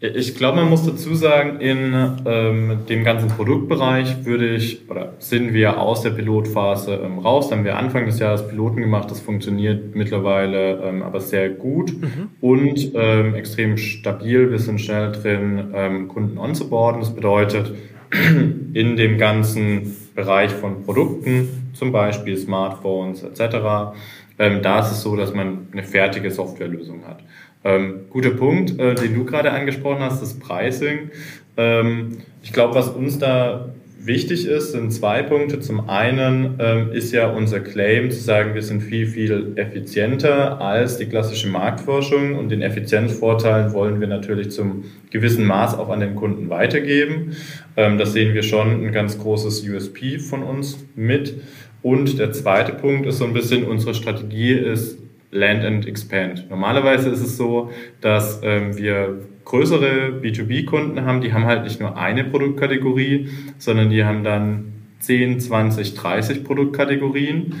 Ich glaube, man muss dazu sagen, in ähm, dem ganzen Produktbereich würde ich oder sind wir aus der Pilotphase ähm, raus. Da haben wir Anfang des Jahres Piloten gemacht. Das funktioniert mittlerweile ähm, aber sehr gut mhm. und ähm, extrem stabil. Wir sind schnell drin, ähm, Kunden onzuboarden. Das bedeutet, <clears throat> in dem ganzen Bereich von Produkten, zum Beispiel Smartphones etc., ähm, da ist es so, dass man eine fertige Softwarelösung hat. Ähm, guter Punkt, äh, den du gerade angesprochen hast, das Pricing. Ähm, ich glaube, was uns da wichtig ist, sind zwei Punkte. Zum einen ähm, ist ja unser Claim zu sagen, wir sind viel, viel effizienter als die klassische Marktforschung und den Effizienzvorteil wollen wir natürlich zum gewissen Maß auch an den Kunden weitergeben. Ähm, das sehen wir schon ein ganz großes USP von uns mit. Und der zweite Punkt ist so ein bisschen, unsere Strategie ist Land and Expand. Normalerweise ist es so, dass ähm, wir größere B2B-Kunden haben, die haben halt nicht nur eine Produktkategorie, sondern die haben dann 10, 20, 30 Produktkategorien.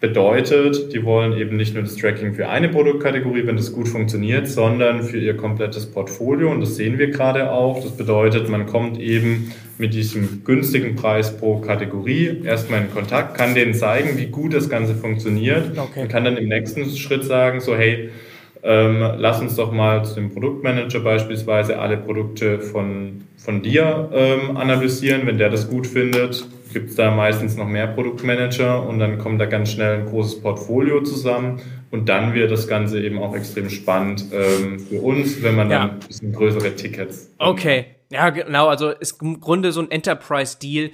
Bedeutet, die wollen eben nicht nur das Tracking für eine Produktkategorie, wenn das gut funktioniert, sondern für ihr komplettes Portfolio. Und das sehen wir gerade auch. Das bedeutet, man kommt eben mit diesem günstigen Preis pro Kategorie erstmal in Kontakt, kann denen zeigen, wie gut das Ganze funktioniert okay. und kann dann im nächsten Schritt sagen, so hey, ähm, lass uns doch mal zu dem Produktmanager beispielsweise alle Produkte von, von dir ähm, analysieren. Wenn der das gut findet, gibt es da meistens noch mehr Produktmanager und dann kommt da ganz schnell ein großes Portfolio zusammen und dann wird das Ganze eben auch extrem spannend ähm, für uns, wenn man ja. dann ein bisschen größere Tickets. Okay, ja genau, also ist im Grunde so ein Enterprise-Deal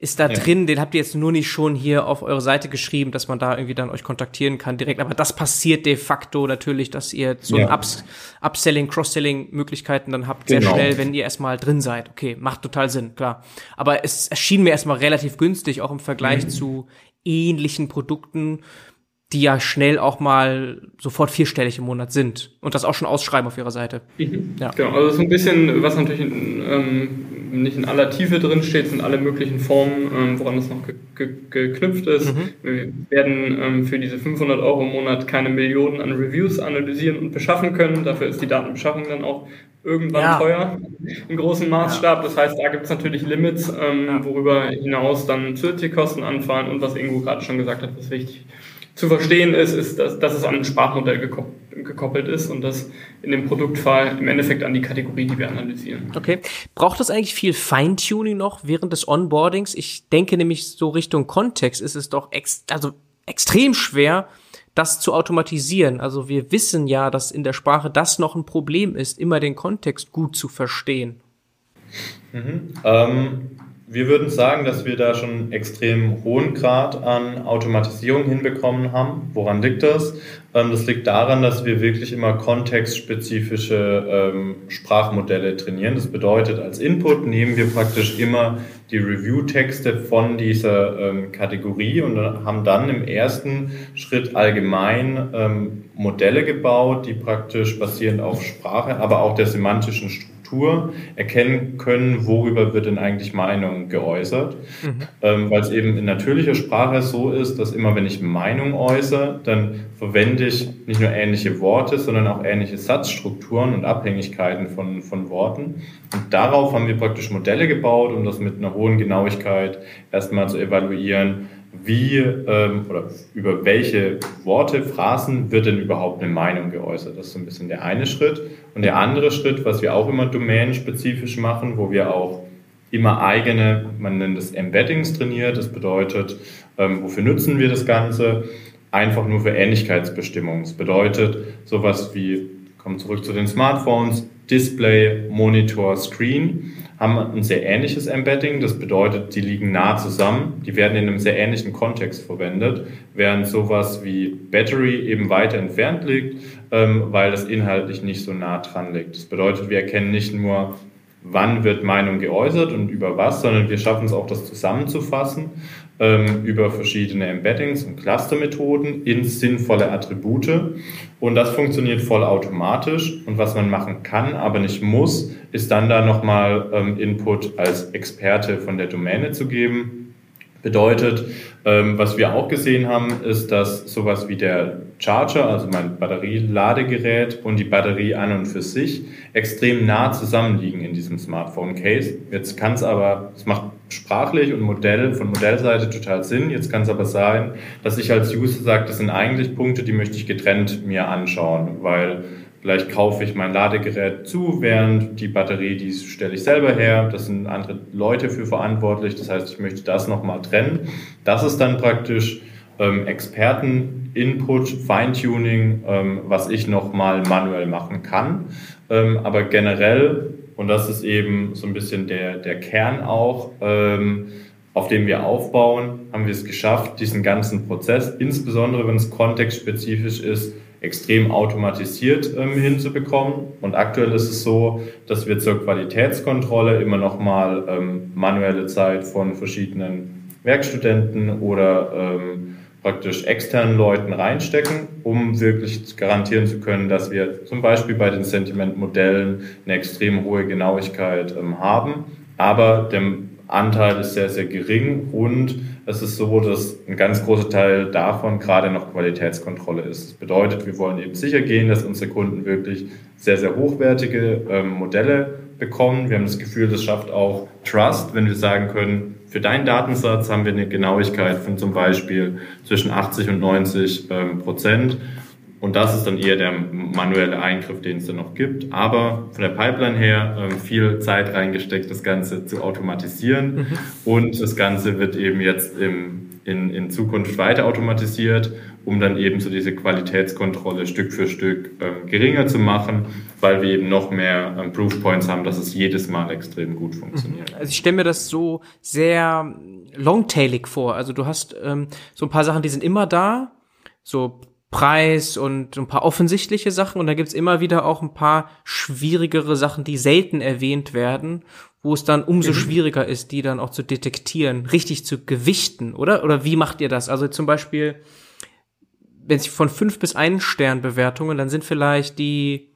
ist da ja. drin, den habt ihr jetzt nur nicht schon hier auf eure Seite geschrieben, dass man da irgendwie dann euch kontaktieren kann direkt, aber das passiert de facto natürlich, dass ihr so ja. Ups, Upselling, Cross-Selling Möglichkeiten dann habt genau. sehr schnell, wenn ihr erstmal drin seid. Okay, macht total Sinn, klar. Aber es erschien mir erstmal relativ günstig, auch im Vergleich mhm. zu ähnlichen Produkten, die ja schnell auch mal sofort vierstellig im Monat sind und das auch schon ausschreiben auf ihrer Seite. Mhm. Ja. Genau, also so ein bisschen, was natürlich ähm, nicht in aller Tiefe drin steht, sind alle möglichen Formen, ähm, woran das noch ge ge geknüpft ist. Mhm. Wir werden ähm, für diese 500 Euro im Monat keine Millionen an Reviews analysieren und beschaffen können. Dafür ist die Datenbeschaffung dann auch irgendwann ja. teuer im großen Maßstab. Das heißt, da gibt es natürlich Limits, ähm, worüber hinaus dann zusätzliche Kosten anfallen und was Ingo gerade schon gesagt hat, was wichtig zu verstehen ist, ist, dass, dass es an ein Sprachmodell gekoppelt ist und das in dem Produktfall im Endeffekt an die Kategorie, die wir analysieren. Okay. Braucht das eigentlich viel Feintuning noch während des Onboardings? Ich denke nämlich so Richtung Kontext ist es doch ex also extrem schwer, das zu automatisieren. Also wir wissen ja, dass in der Sprache das noch ein Problem ist, immer den Kontext gut zu verstehen. Mhm. Ähm, wir würden sagen, dass wir da schon einen extrem hohen Grad an Automatisierung hinbekommen haben. Woran liegt das? Ähm, das liegt daran, dass wir wirklich immer kontextspezifische ähm, Sprachmodelle trainieren. Das bedeutet, als Input nehmen wir praktisch immer die Review-Texte von dieser ähm, Kategorie und haben dann im ersten Schritt allgemein Modelle gebaut, die praktisch basierend auf Sprache, aber auch der semantischen Struktur Struktur erkennen können, worüber wird denn eigentlich Meinung geäußert. Mhm. Ähm, Weil es eben in natürlicher Sprache so ist, dass immer wenn ich Meinung äußere, dann verwende ich nicht nur ähnliche Worte, sondern auch ähnliche Satzstrukturen und Abhängigkeiten von, von Worten. Und darauf haben wir praktisch Modelle gebaut, um das mit einer hohen Genauigkeit erstmal zu evaluieren wie ähm, oder über welche Worte, Phrasen wird denn überhaupt eine Meinung geäußert. Das ist so ein bisschen der eine Schritt. Und der andere Schritt, was wir auch immer domänenspezifisch machen, wo wir auch immer eigene, man nennt es Embeddings trainiert. Das bedeutet, ähm, wofür nutzen wir das Ganze? Einfach nur für Ähnlichkeitsbestimmungen. Das bedeutet sowas wie, kommen zurück zu den Smartphones, Display, Monitor, Screen haben ein sehr ähnliches Embedding. Das bedeutet, die liegen nah zusammen. Die werden in einem sehr ähnlichen Kontext verwendet, während sowas wie Battery eben weiter entfernt liegt, ähm, weil das inhaltlich nicht so nah dran liegt. Das bedeutet, wir erkennen nicht nur, wann wird Meinung geäußert und über was, sondern wir schaffen es auch, das zusammenzufassen ähm, über verschiedene Embeddings und Clustermethoden in sinnvolle Attribute. Und das funktioniert vollautomatisch. Und was man machen kann, aber nicht muss, ist dann da nochmal ähm, Input als Experte von der Domäne zu geben. Bedeutet, ähm, was wir auch gesehen haben, ist, dass sowas wie der Charger, also mein Batterieladegerät und die Batterie an und für sich extrem nah zusammenliegen in diesem Smartphone-Case. Jetzt kann es aber, es macht sprachlich und Modell von Modellseite total Sinn. Jetzt kann es aber sein, dass ich als User sage, das sind eigentlich Punkte, die möchte ich getrennt mir anschauen, weil Vielleicht kaufe ich mein Ladegerät zu, während die Batterie, die stelle ich selber her. Das sind andere Leute für verantwortlich. Das heißt, ich möchte das nochmal trennen. Das ist dann praktisch ähm, Experten-Input, Feintuning, ähm, was ich nochmal manuell machen kann. Ähm, aber generell, und das ist eben so ein bisschen der, der Kern auch, ähm, auf dem wir aufbauen, haben wir es geschafft, diesen ganzen Prozess, insbesondere wenn es kontextspezifisch ist, extrem automatisiert ähm, hinzubekommen. Und aktuell ist es so, dass wir zur Qualitätskontrolle immer noch mal ähm, manuelle Zeit von verschiedenen Werkstudenten oder ähm, praktisch externen Leuten reinstecken, um wirklich garantieren zu können, dass wir zum Beispiel bei den Sentimentmodellen eine extrem hohe Genauigkeit ähm, haben. Aber der Anteil ist sehr, sehr gering und es ist so, dass ein ganz großer Teil davon gerade noch Qualitätskontrolle ist. Das bedeutet, wir wollen eben sicher gehen, dass unsere Kunden wirklich sehr, sehr hochwertige ähm, Modelle bekommen. Wir haben das Gefühl, das schafft auch Trust, wenn wir sagen können, für deinen Datensatz haben wir eine Genauigkeit von zum Beispiel zwischen 80 und 90 ähm, Prozent. Und das ist dann eher der manuelle Eingriff, den es dann noch gibt. Aber von der Pipeline her ähm, viel Zeit reingesteckt, das Ganze zu automatisieren. Mhm. Und das Ganze wird eben jetzt im, in, in Zukunft weiter automatisiert, um dann eben so diese Qualitätskontrolle Stück für Stück ähm, geringer zu machen, weil wir eben noch mehr ähm, Proofpoints haben, dass es jedes Mal extrem gut funktioniert. Mhm. Also ich stelle mir das so sehr longtailig vor. Also du hast ähm, so ein paar Sachen, die sind immer da, so Preis und ein paar offensichtliche Sachen und da gibt's immer wieder auch ein paar schwierigere Sachen, die selten erwähnt werden, wo es dann umso mhm. schwieriger ist, die dann auch zu detektieren, richtig zu gewichten, oder? Oder wie macht ihr das? Also zum Beispiel, wenn ich von fünf bis ein Stern Bewertungen, dann sind vielleicht die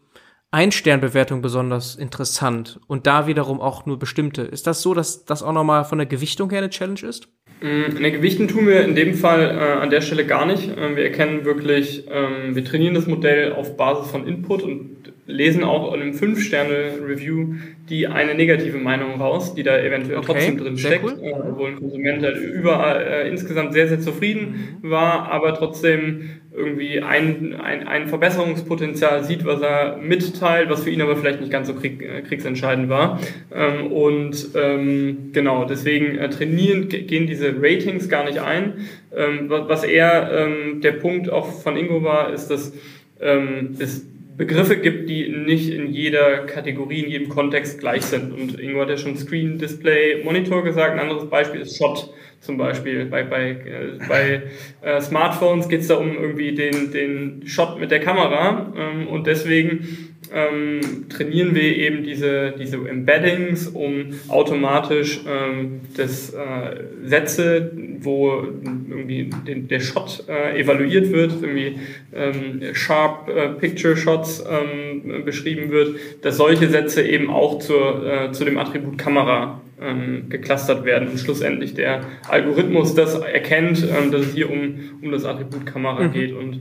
Ein-Stern-Bewertungen besonders interessant und da wiederum auch nur bestimmte. Ist das so, dass das auch nochmal von der Gewichtung her eine Challenge ist? Mm, eine Gewichten tun wir in dem Fall äh, an der Stelle gar nicht. Ähm, wir erkennen wirklich, ähm, wir trainieren das Modell auf Basis von Input und lesen auch in einem 5-Sterne-Review die eine negative Meinung raus, die da eventuell okay, trotzdem drin steckt, cool. äh, wo ein Konsument halt überall äh, insgesamt sehr, sehr zufrieden mhm. war, aber trotzdem irgendwie ein, ein, ein Verbesserungspotenzial sieht, was er mitteilt, was für ihn aber vielleicht nicht ganz so krieg, äh, kriegsentscheidend war. Ähm, und ähm, genau, deswegen äh, trainieren, gehen diese Ratings gar nicht ein. Ähm, was eher ähm, der Punkt auch von Ingo war, ist, dass ähm, es Begriffe gibt, die nicht in jeder Kategorie, in jedem Kontext gleich sind. Und Ingo hat ja schon Screen, Display, Monitor gesagt. Ein anderes Beispiel ist Shot zum Beispiel. Bei, bei, äh, bei äh, Smartphones geht es da um irgendwie den, den Shot mit der Kamera. Ähm, und deswegen ähm, trainieren wir eben diese, diese Embeddings, um automatisch ähm, das äh, Sätze, wo irgendwie den, der Shot äh, evaluiert wird, irgendwie ähm, Sharp äh, Picture Shots ähm, beschrieben wird, dass solche Sätze eben auch zur, äh, zu dem Attribut Kamera ähm, geclustert werden und schlussendlich der Algorithmus das erkennt, ähm, dass es hier um, um das Attribut Kamera mhm. geht und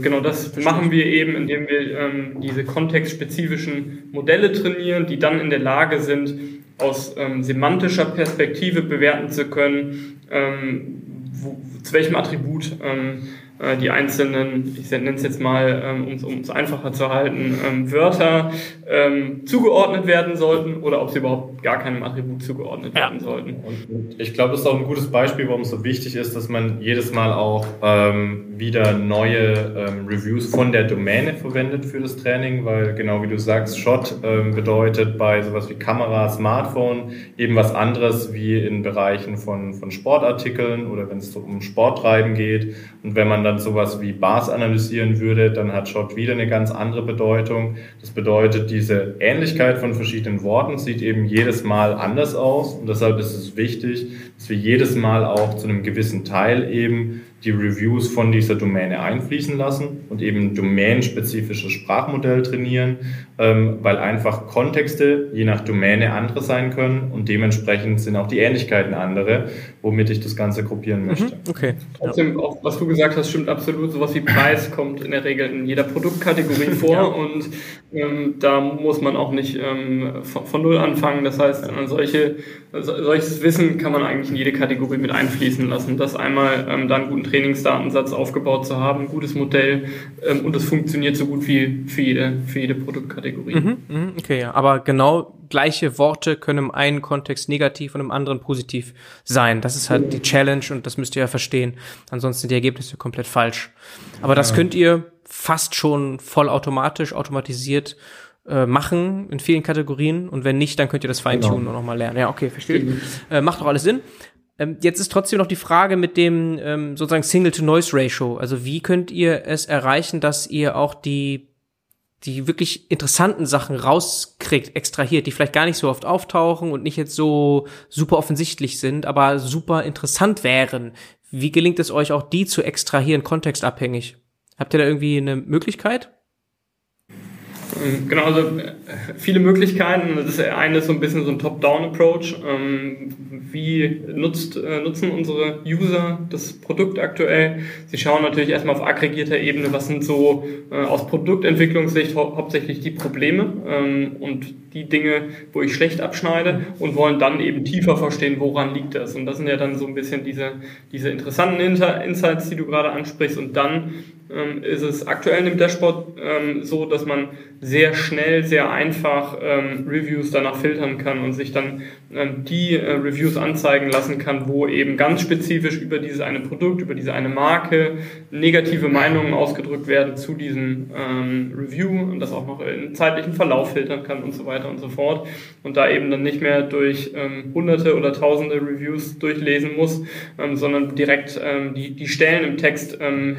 genau das machen wir eben, indem wir ähm, diese kontextspezifischen Modelle trainieren, die dann in der Lage sind, aus ähm, semantischer Perspektive bewerten zu können, ähm, wo, zu welchem Attribut ähm, äh, die einzelnen, ich nenne es jetzt mal, ähm, um es einfacher zu halten, ähm, Wörter ähm, zugeordnet werden sollten oder ob sie überhaupt gar keinem Attribut zugeordnet ja. werden sollten. Und ich glaube, das ist auch ein gutes Beispiel, warum es so wichtig ist, dass man jedes Mal auch ähm, wieder neue ähm, Reviews von der Domäne verwendet für das Training, weil genau wie du sagst, Shot ähm, bedeutet bei sowas wie Kamera, Smartphone eben was anderes wie in Bereichen von, von Sportartikeln oder wenn es so um Sporttreiben geht. Und wenn man dann sowas wie Bars analysieren würde, dann hat Shot wieder eine ganz andere Bedeutung. Das bedeutet, diese Ähnlichkeit von verschiedenen Worten sieht eben jedes Mal anders aus. Und deshalb ist es wichtig, dass wir jedes Mal auch zu einem gewissen Teil eben die Reviews von dieser Domäne einfließen lassen und eben domänenspezifisches Sprachmodell trainieren, ähm, weil einfach Kontexte je nach Domäne andere sein können und dementsprechend sind auch die Ähnlichkeiten andere, womit ich das Ganze gruppieren möchte. Mhm, okay. Trotzdem, auch was du gesagt hast, stimmt absolut. Sowas wie Preis kommt in der Regel in jeder Produktkategorie <laughs> vor ja. und ähm, da muss man auch nicht ähm, von, von, Null anfangen. Das heißt, äh, solche, solches Wissen kann man eigentlich in jede Kategorie mit einfließen lassen. Das einmal ähm, da einen guten Trainingsdatensatz aufgebaut zu haben, ein gutes Modell ähm, und es funktioniert so gut wie für jede, für jede Produktkategorie. Mhm, mhm, okay, ja. Aber genau gleiche Worte können im einen Kontext negativ und im anderen positiv sein. Das ist halt die Challenge und das müsst ihr ja verstehen. Ansonsten sind die Ergebnisse komplett falsch. Aber das könnt ihr fast schon vollautomatisch, automatisiert äh, machen in vielen Kategorien und wenn nicht, dann könnt ihr das Feintunen genau. und nochmal lernen. Ja, okay, verstehe. Mhm. Äh, macht doch alles Sinn. Ähm, jetzt ist trotzdem noch die Frage mit dem ähm, sozusagen Signal-to-Noise-Ratio. Also wie könnt ihr es erreichen, dass ihr auch die die wirklich interessanten Sachen rauskriegt, extrahiert, die vielleicht gar nicht so oft auftauchen und nicht jetzt so super offensichtlich sind, aber super interessant wären. Wie gelingt es euch auch, die zu extrahieren, kontextabhängig? Habt ihr da irgendwie eine Möglichkeit? Genau, also äh, viele Möglichkeiten. Das ist eine so ein bisschen so ein Top-Down-Approach. Ähm, wie nutzt, äh, nutzen unsere User das Produkt aktuell? Sie schauen natürlich erstmal auf aggregierter Ebene, was sind so äh, aus Produktentwicklungssicht hau hauptsächlich die Probleme ähm, und die Dinge, wo ich schlecht abschneide und wollen dann eben tiefer verstehen, woran liegt das. Und das sind ja dann so ein bisschen diese, diese interessanten Insights, die du gerade ansprichst. Und dann ähm, ist es aktuell im Dashboard ähm, so, dass man sehr schnell, sehr einfach ähm, Reviews danach filtern kann und sich dann ähm, die äh, Reviews anzeigen lassen kann, wo eben ganz spezifisch über dieses eine Produkt, über diese eine Marke negative Meinungen ausgedrückt werden zu diesem ähm, Review und das auch noch in zeitlichen Verlauf filtern kann und so weiter und so fort. Und da eben dann nicht mehr durch ähm, hunderte oder tausende Reviews durchlesen muss, sondern direkt die, die Stellen im Text ähm,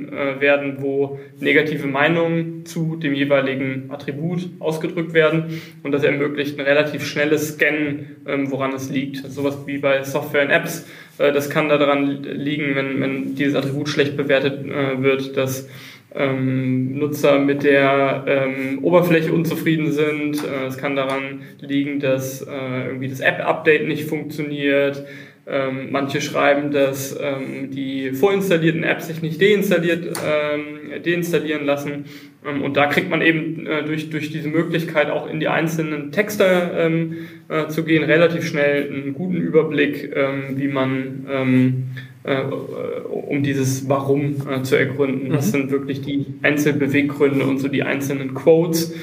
hervorgeheben äh, werden, wo negative Meinungen zu dem jeweiligen Attribut ausgedrückt werden und das ermöglicht ein relativ schnelles Scannen, ähm, woran es liegt. Sowas wie bei Software und Apps. Äh, das kann daran liegen, wenn, wenn dieses Attribut schlecht bewertet äh, wird, dass ähm, Nutzer mit der ähm, Oberfläche unzufrieden sind. Äh, es kann daran liegen, dass äh, irgendwie das App-Update nicht funktioniert. Ähm, manche schreiben, dass ähm, die vorinstallierten Apps sich nicht deinstalliert, ähm, deinstallieren lassen. Ähm, und da kriegt man eben äh, durch, durch diese Möglichkeit auch in die einzelnen Texte ähm, äh, zu gehen, relativ schnell einen guten Überblick, ähm, wie man äh, um dieses Warum äh, zu ergründen. Was mhm. sind wirklich die Einzelbeweggründe und so die einzelnen Quotes,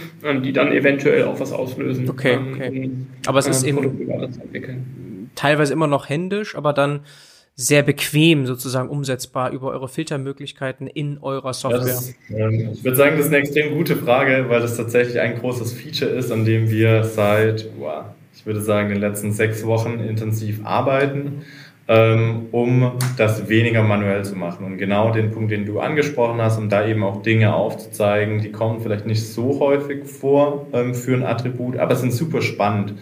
die dann eventuell auch was auslösen. Okay, okay. Aber es ist äh, eben teilweise immer noch händisch, aber dann sehr bequem sozusagen umsetzbar über eure Filtermöglichkeiten in eurer Software? Das, ähm, ich würde sagen, das ist eine extrem gute Frage, weil das tatsächlich ein großes Feature ist, an dem wir seit, wow, ich würde sagen, den letzten sechs Wochen intensiv arbeiten, um das weniger manuell zu machen. Und genau den Punkt, den du angesprochen hast, um da eben auch Dinge aufzuzeigen, die kommen vielleicht nicht so häufig vor ähm, für ein Attribut, aber sind super spannend,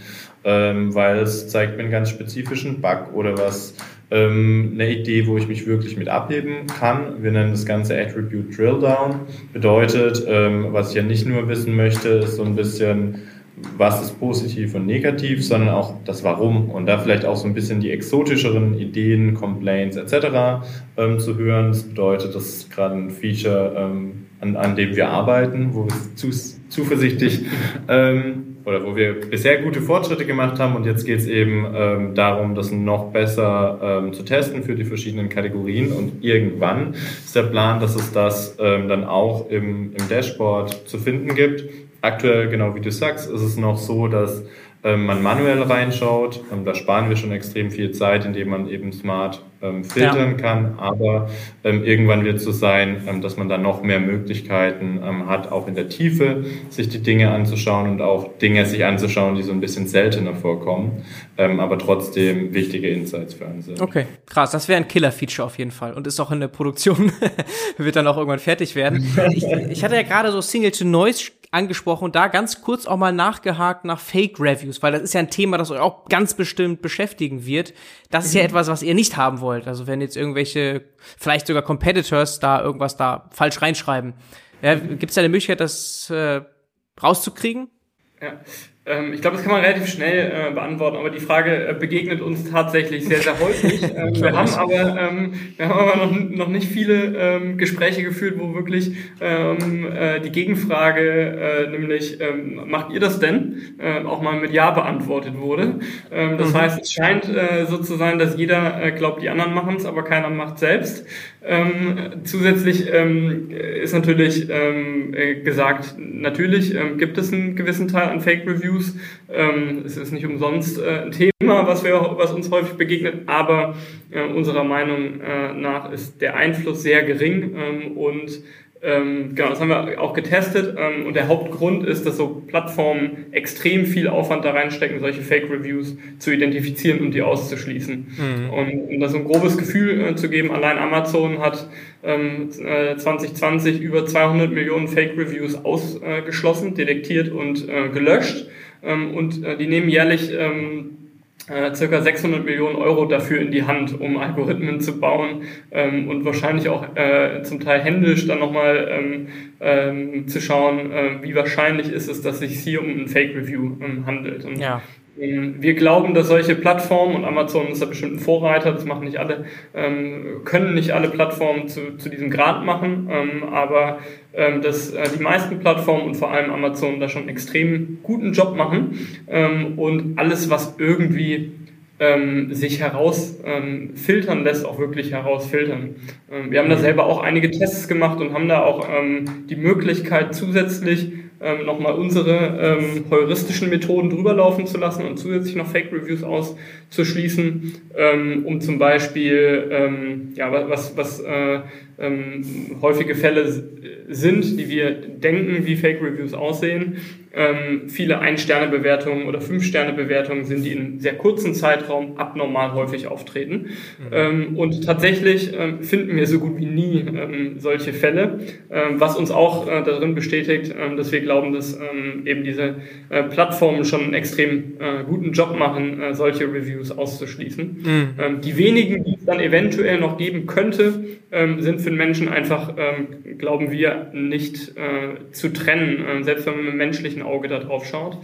ähm, weil es zeigt mir einen ganz spezifischen Bug oder was ähm, eine Idee, wo ich mich wirklich mit abheben kann. Wir nennen das Ganze Attribute Drill Down. Bedeutet, ähm, was ich ja nicht nur wissen möchte, ist so ein bisschen, was ist positiv und negativ, sondern auch das Warum und da vielleicht auch so ein bisschen die exotischeren Ideen, Complaints etc. Ähm, zu hören. Das bedeutet, das ist gerade ein Feature, ähm, an, an dem wir arbeiten, wo wir zu, zuversichtlich <laughs> ähm, oder wo wir bisher gute Fortschritte gemacht haben und jetzt geht es eben ähm, darum, das noch besser ähm, zu testen für die verschiedenen Kategorien und irgendwann ist der Plan, dass es das ähm, dann auch im, im Dashboard zu finden gibt. Aktuell, genau wie du sagst, ist es noch so, dass ähm, man manuell reinschaut. Ähm, da sparen wir schon extrem viel Zeit, indem man eben smart ähm, filtern ja. kann. Aber irgendwann wird es so sein, dass man dann noch mehr Möglichkeiten hat, auch in der Tiefe sich die Dinge anzuschauen und auch Dinge sich anzuschauen, die so ein bisschen seltener vorkommen, aber trotzdem wichtige Insights für einen sind. Okay, krass. Das wäre ein Killer-Feature auf jeden Fall und ist auch in der Produktion, <laughs> wird dann auch irgendwann fertig werden. <laughs> Ich, ich hatte ja gerade so Single-to-Noise angesprochen und da ganz kurz auch mal nachgehakt nach Fake Reviews, weil das ist ja ein Thema, das euch auch ganz bestimmt beschäftigen wird. Das ist ja mhm. etwas, was ihr nicht haben wollt. Also wenn jetzt irgendwelche, vielleicht sogar Competitors da irgendwas da falsch reinschreiben. Ja, Gibt es da eine Möglichkeit, das äh, rauszukriegen? Ja, ähm, ich glaube, das kann man relativ schnell äh, beantworten, aber die Frage äh, begegnet uns tatsächlich sehr, sehr häufig. <laughs> Ähm, wir, haben aber, ähm, wir haben aber noch, noch nicht viele ähm, Gespräche geführt, wo wirklich ähm, äh, die Gegenfrage, äh, nämlich, ähm, macht ihr das denn, äh, auch mal mit Ja beantwortet wurde. Das mhm. heißt, es scheint äh, so zu sein, dass jeder glaubt, die anderen machen es, aber keiner macht selbst. Ähm, zusätzlich ähm, ist natürlich ähm, äh, gesagt, natürlich ähm, gibt es einen gewissen Teil an Fake Reviews. Ähm, es ist nicht umsonst äh, ein Thema, was, wir, was uns häufig begegnet, aber äh, unserer Meinung äh, nach ist der Einfluss sehr gering ähm, und ähm, genau, das haben wir auch getestet ähm, und der Hauptgrund ist, dass so Plattformen extrem viel Aufwand da reinstecken, solche Fake-Reviews zu identifizieren und die auszuschließen. Mhm. Und um das so ein grobes Gefühl äh, zu geben, allein Amazon hat ähm, äh, 2020 über 200 Millionen Fake-Reviews ausgeschlossen, detektiert und äh, gelöscht ähm, und äh, die nehmen jährlich ähm, äh, circa 600 Millionen Euro dafür in die Hand, um Algorithmen zu bauen ähm, und wahrscheinlich auch äh, zum Teil händisch dann nochmal ähm, ähm, zu schauen, äh, wie wahrscheinlich ist es, dass sich hier um ein Fake Review ähm, handelt. Und ja. Ähm, wir glauben, dass solche Plattformen, und Amazon ist da bestimmt ein Vorreiter, das machen nicht alle, ähm, können nicht alle Plattformen zu, zu diesem Grad machen, ähm, aber dass äh, die meisten Plattformen und vor allem Amazon da schon einen extrem guten Job machen ähm, und alles, was irgendwie ähm, sich herausfiltern lässt, auch wirklich herausfiltern. wir haben da mhm. selber auch einige Tests gemacht und haben da auch die Möglichkeit zusätzlich ähm, nochmal unsere ähm, heuristischen Methoden drüber laufen zu lassen und zusätzlich noch Fake Reviews aus zu schließen, ähm, um zum Beispiel, ähm, ja, was, was äh, ähm, häufige Fälle sind, die wir denken, wie Fake Reviews aussehen. Ähm, viele Ein-Sterne-Bewertungen oder Fünf-Sterne-Bewertungen sind, die in einem sehr kurzen Zeitraum abnormal häufig auftreten. Mhm. Ähm, und tatsächlich ähm, finden wir so gut wie nie ähm, solche Fälle, ähm, was uns auch äh, darin bestätigt, ähm, dass wir glauben, dass eben diese äh, Plattformen schon einen extrem äh, guten Job machen, äh, solche Reviews auszuschließen. Mhm. die wenigen, die es dann eventuell noch geben könnte, sind für den Menschen einfach, glauben wir, nicht äh, zu trennen, selbst wenn man mit menschlichen Auge da drauf schaut.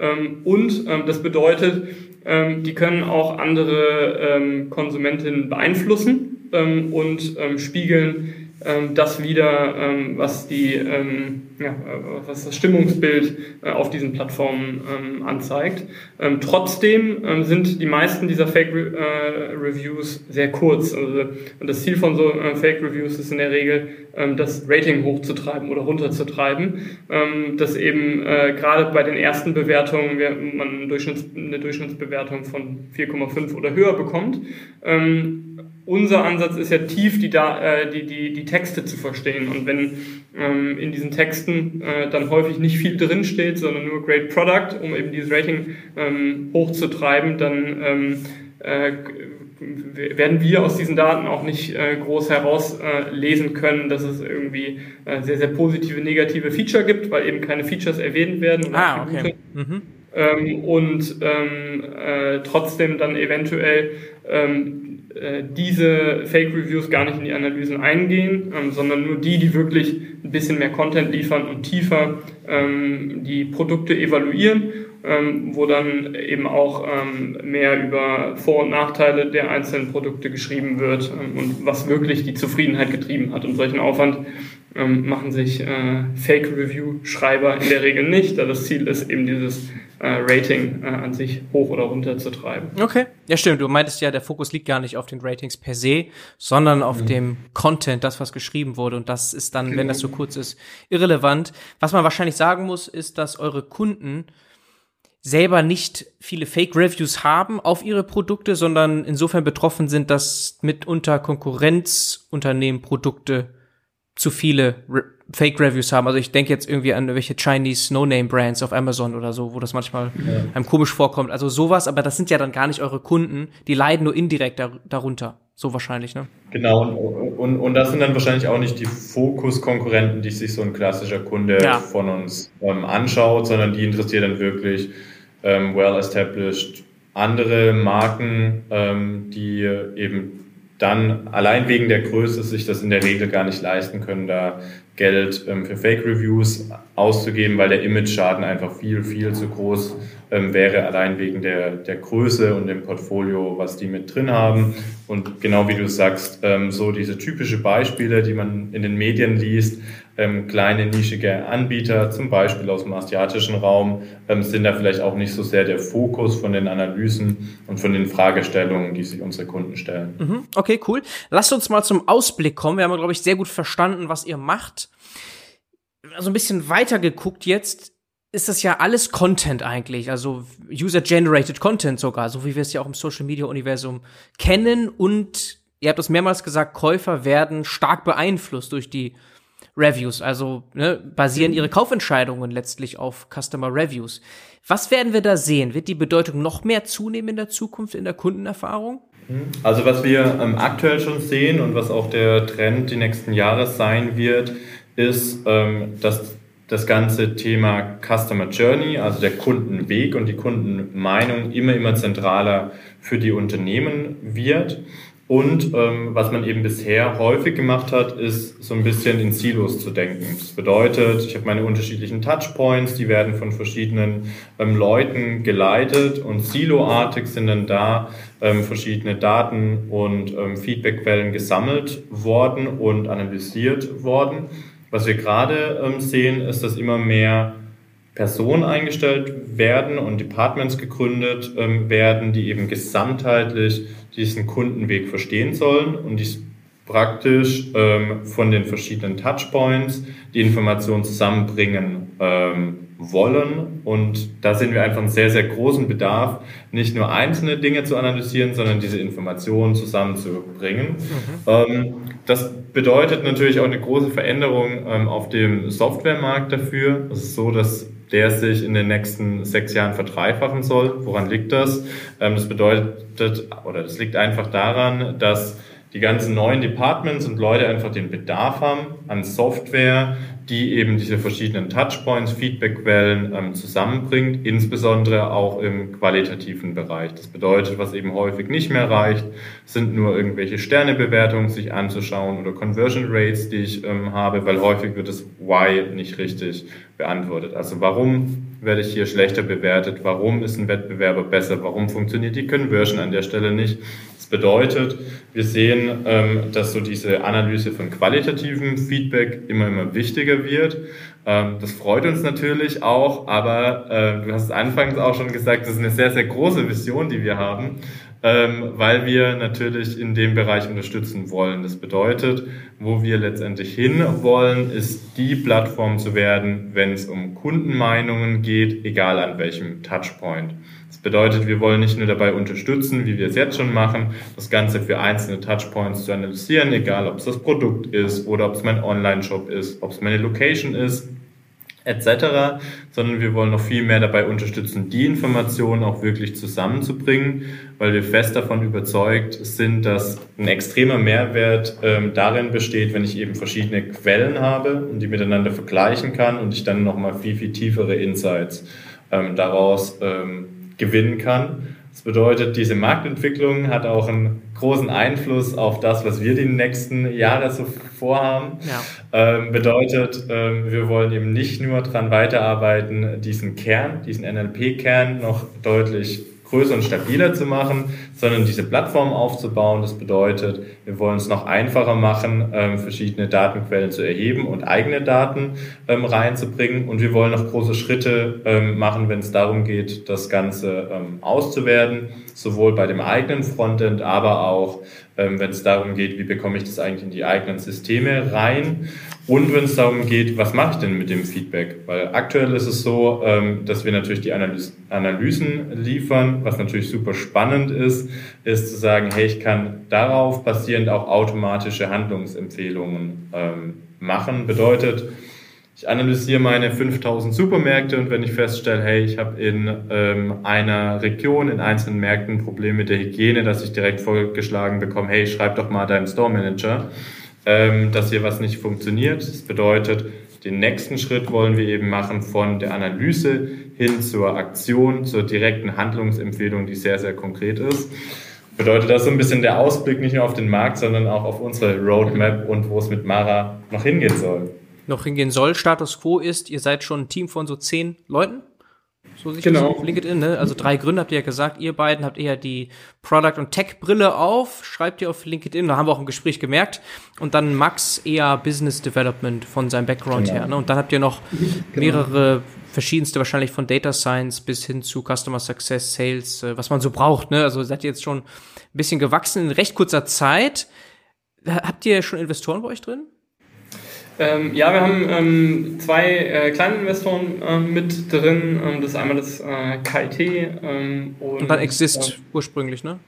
Ähm, und ähm, das bedeutet, ähm, die können auch andere ähm, Konsumentinnen beeinflussen ähm, und ähm, spiegeln ähm, das wieder, ähm, was die, ähm, ja, äh, was das Stimmungsbild äh, auf diesen Plattformen ähm, anzeigt. Ähm, trotzdem ähm, sind die meisten dieser Fake Re äh, Reviews sehr kurz. Also, und das Ziel von so äh, Fake Reviews ist in der Regel, ähm, das Rating hochzutreiben oder runterzutreiben, ähm, dass eben äh, gerade bei den ersten Bewertungen wir, man eine, Durchschnitts eine Durchschnittsbewertung von 4,5 oder höher bekommt. Ähm, unser Ansatz ist ja tief die, äh, die, die, die Texte zu verstehen. Und wenn ähm, in diesen Texten äh, dann häufig nicht viel drinsteht, sondern nur Great Product, um eben dieses Rating ähm, hochzutreiben, dann ähm, äh, werden wir aus diesen Daten auch nicht äh, groß herauslesen äh, können, dass es irgendwie äh, sehr, sehr positive, negative Feature gibt, weil eben keine Features erwähnt werden. Ah, okay. Mhm. Ähm, und ähm, äh, trotzdem dann eventuell ähm, äh, diese Fake Reviews gar nicht in die Analysen eingehen, ähm, sondern nur die, die wirklich ein bisschen mehr Content liefern und tiefer ähm, die Produkte evaluieren, ähm, wo dann eben auch ähm, mehr über Vor- und Nachteile der einzelnen Produkte geschrieben wird ähm, und was wirklich die Zufriedenheit getrieben hat. Und solchen Aufwand ähm, machen sich äh, Fake Review Schreiber in der Regel nicht, da das Ziel ist eben dieses äh, Rating äh, an sich hoch oder runter zu treiben. Okay, ja stimmt. Du meintest ja, der Fokus liegt gar nicht auf den Ratings per se, sondern auf mhm. dem Content, das was geschrieben wurde. Und das ist dann, genau. wenn das so kurz ist, irrelevant. Was man wahrscheinlich sagen muss, ist, dass eure Kunden selber nicht viele Fake-Reviews haben auf ihre Produkte, sondern insofern betroffen sind, dass mitunter Konkurrenzunternehmen Produkte zu viele Re Fake-Reviews haben. Also ich denke jetzt irgendwie an welche Chinese No-Name-Brands auf Amazon oder so, wo das manchmal ja. einem komisch vorkommt. Also sowas, aber das sind ja dann gar nicht eure Kunden, die leiden nur indirekt dar darunter. So wahrscheinlich, ne? Genau, und, und, und das sind dann wahrscheinlich auch nicht die Fokus-Konkurrenten, die sich so ein klassischer Kunde ja. von uns ähm, anschaut, sondern die interessiert dann wirklich ähm, well-established andere Marken, ähm, die eben dann allein wegen der Größe sich das in der Regel gar nicht leisten können, da Geld ähm, für Fake-Reviews auszugeben, weil der Image-Schaden einfach viel, viel zu groß ähm, wäre, allein wegen der, der Größe und dem Portfolio, was die mit drin haben. Und genau wie du sagst, ähm, so diese typische Beispiele, die man in den Medien liest, ähm, kleine nischige Anbieter, zum Beispiel aus dem asiatischen Raum, ähm, sind da vielleicht auch nicht so sehr der Fokus von den Analysen und von den Fragestellungen, die sich unsere Kunden stellen. Mhm. Okay, cool. Lasst uns mal zum Ausblick kommen. Wir haben, glaube ich, sehr gut verstanden, was ihr macht. Also ein bisschen weiter geguckt jetzt ist das ja alles Content eigentlich, also User-Generated Content sogar, so wie wir es ja auch im Social-Media-Universum kennen. Und ihr habt es mehrmals gesagt, Käufer werden stark beeinflusst durch die Reviews, also ne, basieren ihre Kaufentscheidungen letztlich auf Customer Reviews. Was werden wir da sehen? Wird die Bedeutung noch mehr zunehmen in der Zukunft in der Kundenerfahrung? Also was wir ähm, aktuell schon sehen und was auch der Trend die nächsten Jahre sein wird, ist, ähm, dass das ganze Thema Customer Journey, also der Kundenweg und die Kundenmeinung immer, immer zentraler für die Unternehmen wird. Und ähm, was man eben bisher häufig gemacht hat, ist so ein bisschen in Silos zu denken. Das bedeutet, ich habe meine unterschiedlichen Touchpoints, die werden von verschiedenen ähm, Leuten geleitet und siloartig sind dann da ähm, verschiedene Daten und ähm, Feedbackquellen gesammelt worden und analysiert worden. Was wir gerade ähm, sehen, ist, dass immer mehr Personen eingestellt werden und Departments gegründet ähm, werden, die eben gesamtheitlich diesen Kundenweg verstehen sollen und die praktisch ähm, von den verschiedenen Touchpoints die Informationen zusammenbringen, ähm, wollen. Und da sehen wir einfach einen sehr, sehr großen Bedarf, nicht nur einzelne Dinge zu analysieren, sondern diese Informationen zusammenzubringen. Mhm. Ähm, das bedeutet natürlich auch eine große Veränderung ähm, auf dem Softwaremarkt dafür. Es ist so, dass der sich in den nächsten sechs Jahren verdreifachen soll. Woran liegt das? Ähm, das bedeutet, oder das liegt einfach daran, dass die ganzen neuen Departments und Leute einfach den Bedarf haben an Software, die eben diese verschiedenen Touchpoints, Feedbackquellen ähm, zusammenbringt, insbesondere auch im qualitativen Bereich. Das bedeutet, was eben häufig nicht mehr reicht, sind nur irgendwelche Sternebewertungen sich anzuschauen oder Conversion Rates, die ich ähm, habe, weil häufig wird das Why nicht richtig beantwortet. Also warum werde ich hier schlechter bewertet? Warum ist ein Wettbewerber besser? Warum funktioniert die Conversion an der Stelle nicht? bedeutet, wir sehen, ähm, dass so diese Analyse von qualitativem Feedback immer, immer wichtiger wird. Ähm, das freut uns natürlich auch, aber äh, du hast es anfangs auch schon gesagt, das ist eine sehr, sehr große Vision, die wir haben, ähm, weil wir natürlich in dem Bereich unterstützen wollen. Das bedeutet, wo wir letztendlich hin wollen, ist die Plattform zu werden, wenn es um Kundenmeinungen geht, egal an welchem Touchpoint. Das bedeutet, wir wollen nicht nur dabei unterstützen, wie wir es jetzt schon machen, das Ganze für einzelne Touchpoints zu analysieren, egal ob es das Produkt ist oder ob es mein Online-Shop ist, ob es meine Location ist, etc., sondern wir wollen noch viel mehr dabei unterstützen, die Informationen auch wirklich zusammenzubringen, weil wir fest davon überzeugt sind, dass ein extremer Mehrwert ähm, darin besteht, wenn ich eben verschiedene Quellen habe und die miteinander vergleichen kann und ich dann nochmal viel, viel tiefere Insights ähm, daraus ähm, gewinnen kann. Das bedeutet, diese Marktentwicklung hat auch einen großen Einfluss auf das, was wir die nächsten Jahre so vorhaben. Ja. Ähm, bedeutet, ähm, wir wollen eben nicht nur daran weiterarbeiten, diesen Kern, diesen NLP-Kern noch deutlich größer und stabiler zu machen, sondern diese Plattform aufzubauen. Das bedeutet, wir wollen es noch einfacher machen, ähm, verschiedene Datenquellen zu erheben und eigene Daten ähm, reinzubringen. Und wir wollen noch große Schritte ähm, machen, wenn es darum geht, das Ganze ähm, auszuwerten, sowohl bei dem eigenen Frontend, aber auch, ähm, wenn es darum geht, wie bekomme ich das eigentlich in die eigenen Systeme rein. Und wenn es darum geht, was mache ich denn mit dem Feedback? Weil aktuell ist es so, ähm, dass wir natürlich die Analysen liefern. Was natürlich super spannend ist, ist zu sagen, hey, ich kann darauf basierend auch automatische Handlungsempfehlungen ähm, machen. Bedeutet, ich analysiere meine 5000 Supermärkte und wenn ich feststelle, hey, ich habe in ähm, einer Region, in einzelnen Märkten ein Problem mit der Hygiene, dass ich direkt vorgeschlagen bekomme, hey, schreib doch mal deinem Store Manager dass hier was nicht funktioniert. Das bedeutet, den nächsten Schritt wollen wir eben machen von der Analyse hin zur Aktion, zur direkten Handlungsempfehlung, die sehr, sehr konkret ist. Bedeutet das so ein bisschen der Ausblick nicht nur auf den Markt, sondern auch auf unsere Roadmap und wo es mit Mara noch hingehen soll. Noch hingehen soll. Status quo ist, ihr seid schon ein Team von so zehn Leuten? So sich genau. auf LinkedIn, ne? Also drei Gründe habt ihr ja gesagt, ihr beiden habt eher die Product- und Tech-Brille auf, schreibt ihr auf LinkedIn, da haben wir auch im Gespräch gemerkt. Und dann Max eher Business Development von seinem Background genau. her. Ne? Und dann habt ihr noch <laughs> genau. mehrere verschiedenste, wahrscheinlich von Data Science bis hin zu Customer Success, Sales, äh, was man so braucht. Ne? Also seid ihr jetzt schon ein bisschen gewachsen in recht kurzer Zeit. Habt ihr schon Investoren bei euch drin? Ähm, ja, wir haben ähm, zwei äh, kleine Investoren äh, mit drin. Ähm, das ist einmal das äh, KIT. Ähm, und, und dann Exist äh, ursprünglich, ne?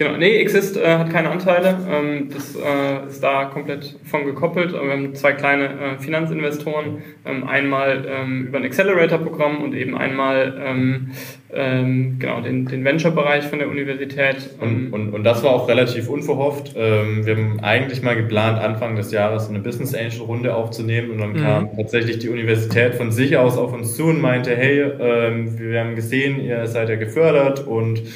Genau, nee, Exist äh, hat keine Anteile. Ähm, das äh, ist da komplett von gekoppelt. Wir haben zwei kleine äh, Finanzinvestoren. Ähm, einmal ähm, über ein Accelerator-Programm und eben einmal ähm, ähm, genau den, den Venture-Bereich von der Universität. Und, und, und das war auch relativ unverhofft. Ähm, wir haben eigentlich mal geplant, Anfang des Jahres eine Business Angel-Runde aufzunehmen und dann mhm. kam tatsächlich die Universität von sich aus auf uns zu und meinte, hey, wir haben gesehen, ihr seid ja gefördert und ähm,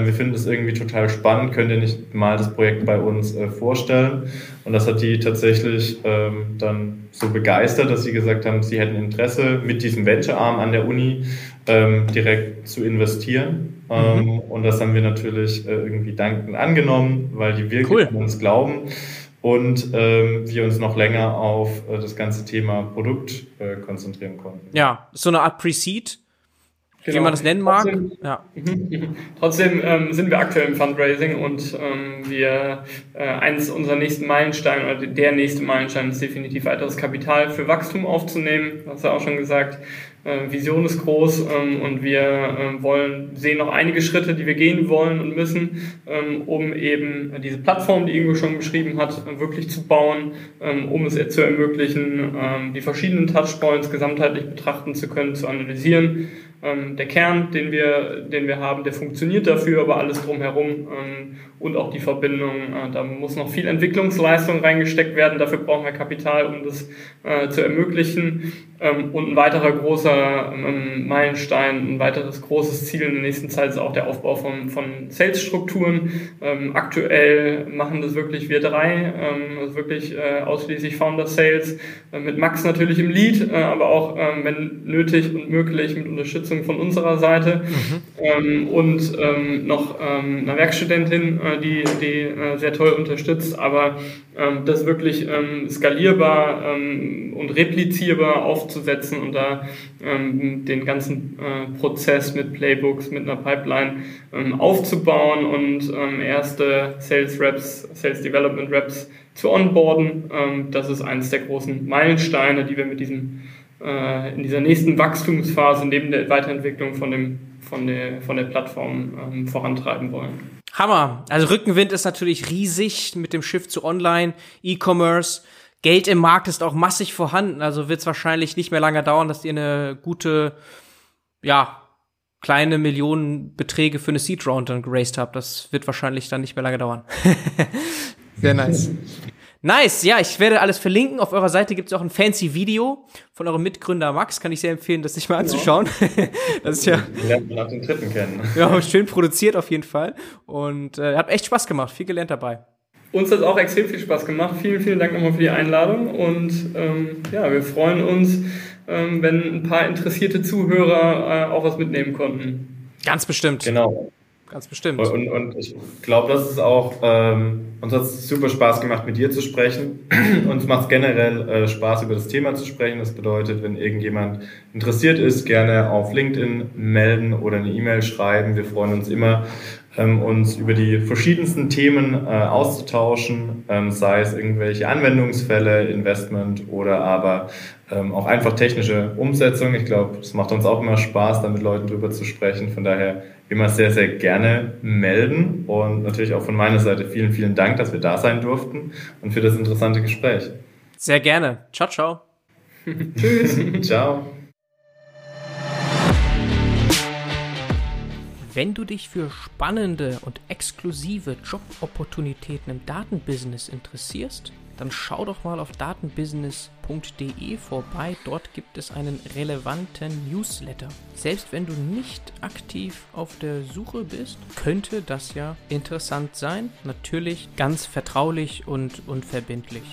wir finden es irgendwie total spannend, könnt ihr nicht mal das Projekt bei uns äh, vorstellen? Und das hat die tatsächlich ähm, dann so begeistert, dass sie gesagt haben, sie hätten Interesse, mit diesem Venture-Arm an der Uni ähm, direkt zu investieren. Mhm. Und das haben wir natürlich äh, irgendwie dankend angenommen, weil die wirklich cool. an uns glauben und ähm, wir uns noch länger auf äh, das ganze Thema Produkt äh, konzentrieren konnten. Ja, so eine Art Pre-Seed Genau. Wie man das nennen mag. Trotzdem, ja. <laughs> Trotzdem ähm, sind wir aktuell im Fundraising und ähm, wir äh, eines unserer nächsten Meilensteine oder der nächste Meilenstein ist definitiv weiteres Kapital für Wachstum aufzunehmen. Das hast du auch schon gesagt. äh, Vision ist groß ähm, und wir äh, wollen, sehen noch einige Schritte, die wir gehen wollen und müssen, ähm, um eben diese Plattform, die Ingo schon beschrieben hat, wirklich zu bauen, ähm, um es zu ermöglichen, ähm, die verschiedenen Touchpoints gesamtheitlich betrachten zu können, zu analysieren ähm, der Kern, den wir, den wir haben, der funktioniert dafür, aber alles drumherum ähm, und auch die Verbindung, äh, da muss noch viel Entwicklungsleistung reingesteckt werden. Dafür brauchen wir Kapital, um das äh, zu ermöglichen. Ähm, und ein weiterer großer ähm, Meilenstein, ein weiteres großes Ziel in der nächsten Zeit ist auch der Aufbau von, von Sales-Strukturen. Ähm, aktuell machen das wirklich wir drei, ähm, also wirklich äh, ausschließlich Founder Sales, äh, mit Max natürlich im Lead, äh, aber auch, wenn nötig und möglich, mit Unterstützung Unterstützung von unserer Seite mhm. ähm, und ähm, noch ähm, eine Werkstudentin, äh, die, die äh, sehr toll unterstützt, aber das wirklich skalierbar und replizierbar aufzusetzen und da den ganzen äh, Prozess mit Playbooks, mit einer Pipeline aufzubauen und erste Sales Reps, Sales Development Reps zu onboarden. Das ist eines der großen Meilensteine, die wir mit diesem äh, in dieser nächsten Wachstumsphase neben der Weiterentwicklung von, dem, von, der, von der Plattform ähm, vorantreiben wollen. Hammer. Also Rückenwind ist natürlich riesig mit dem Shift zu Online, E-Commerce. Geld im Markt ist auch massig vorhanden, also wird es wahrscheinlich nicht mehr lange dauern, dass ihr eine gute, ja, kleine Millionenbeträge für eine Seed Round dann geraced habt. Das wird wahrscheinlich dann nicht mehr lange dauern. <laughs> Sehr nice. Nice, ja, ich werde alles verlinken. Auf eurer Seite gibt es auch ein fancy Video von eurem Mitgründer Max. Kann ich sehr empfehlen, das sich mal anzuschauen. <laughs> das ist ja. Lernt man nach den Dritten kennen. <laughs> Ja, schön produziert auf jeden Fall. Und äh, hat echt Spaß gemacht, viel gelernt dabei. Uns hat auch extrem viel Spaß gemacht. Vielen, vielen Dank nochmal für die Einladung. Und ähm, ja, wir freuen uns, ähm, wenn ein paar interessierte Zuhörer äh, auch was mitnehmen konnten. Ganz bestimmt. Genau. Ganz bestimmt. Und, und ich glaube, das ist auch, ähm, uns hat es super Spaß gemacht, mit dir zu sprechen. <clears throat> uns macht es generell äh, Spaß, über das Thema zu sprechen. Das bedeutet, wenn irgendjemand interessiert ist, gerne auf LinkedIn melden oder eine E-Mail schreiben. Wir freuen uns immer, ähm, uns über die verschiedensten Themen äh, auszutauschen, ähm, sei es irgendwelche Anwendungsfälle, Investment oder aber ähm, auch einfach technische Umsetzung. Ich glaube, es macht uns auch immer Spaß, da mit Leuten drüber zu sprechen. Von daher immer sehr, sehr gerne melden und natürlich auch von meiner Seite vielen, vielen Dank, dass wir da sein durften und für das interessante Gespräch. Sehr gerne. Ciao, ciao. <laughs> Tschüss. ciao. Wenn du dich für spannende und exklusive Jobopportunitäten im Datenbusiness interessierst, dann schau doch mal auf datenbusiness.de vorbei. Dort gibt es einen relevanten Newsletter. Selbst wenn du nicht aktiv auf der Suche bist, könnte das ja interessant sein. Natürlich ganz vertraulich und unverbindlich.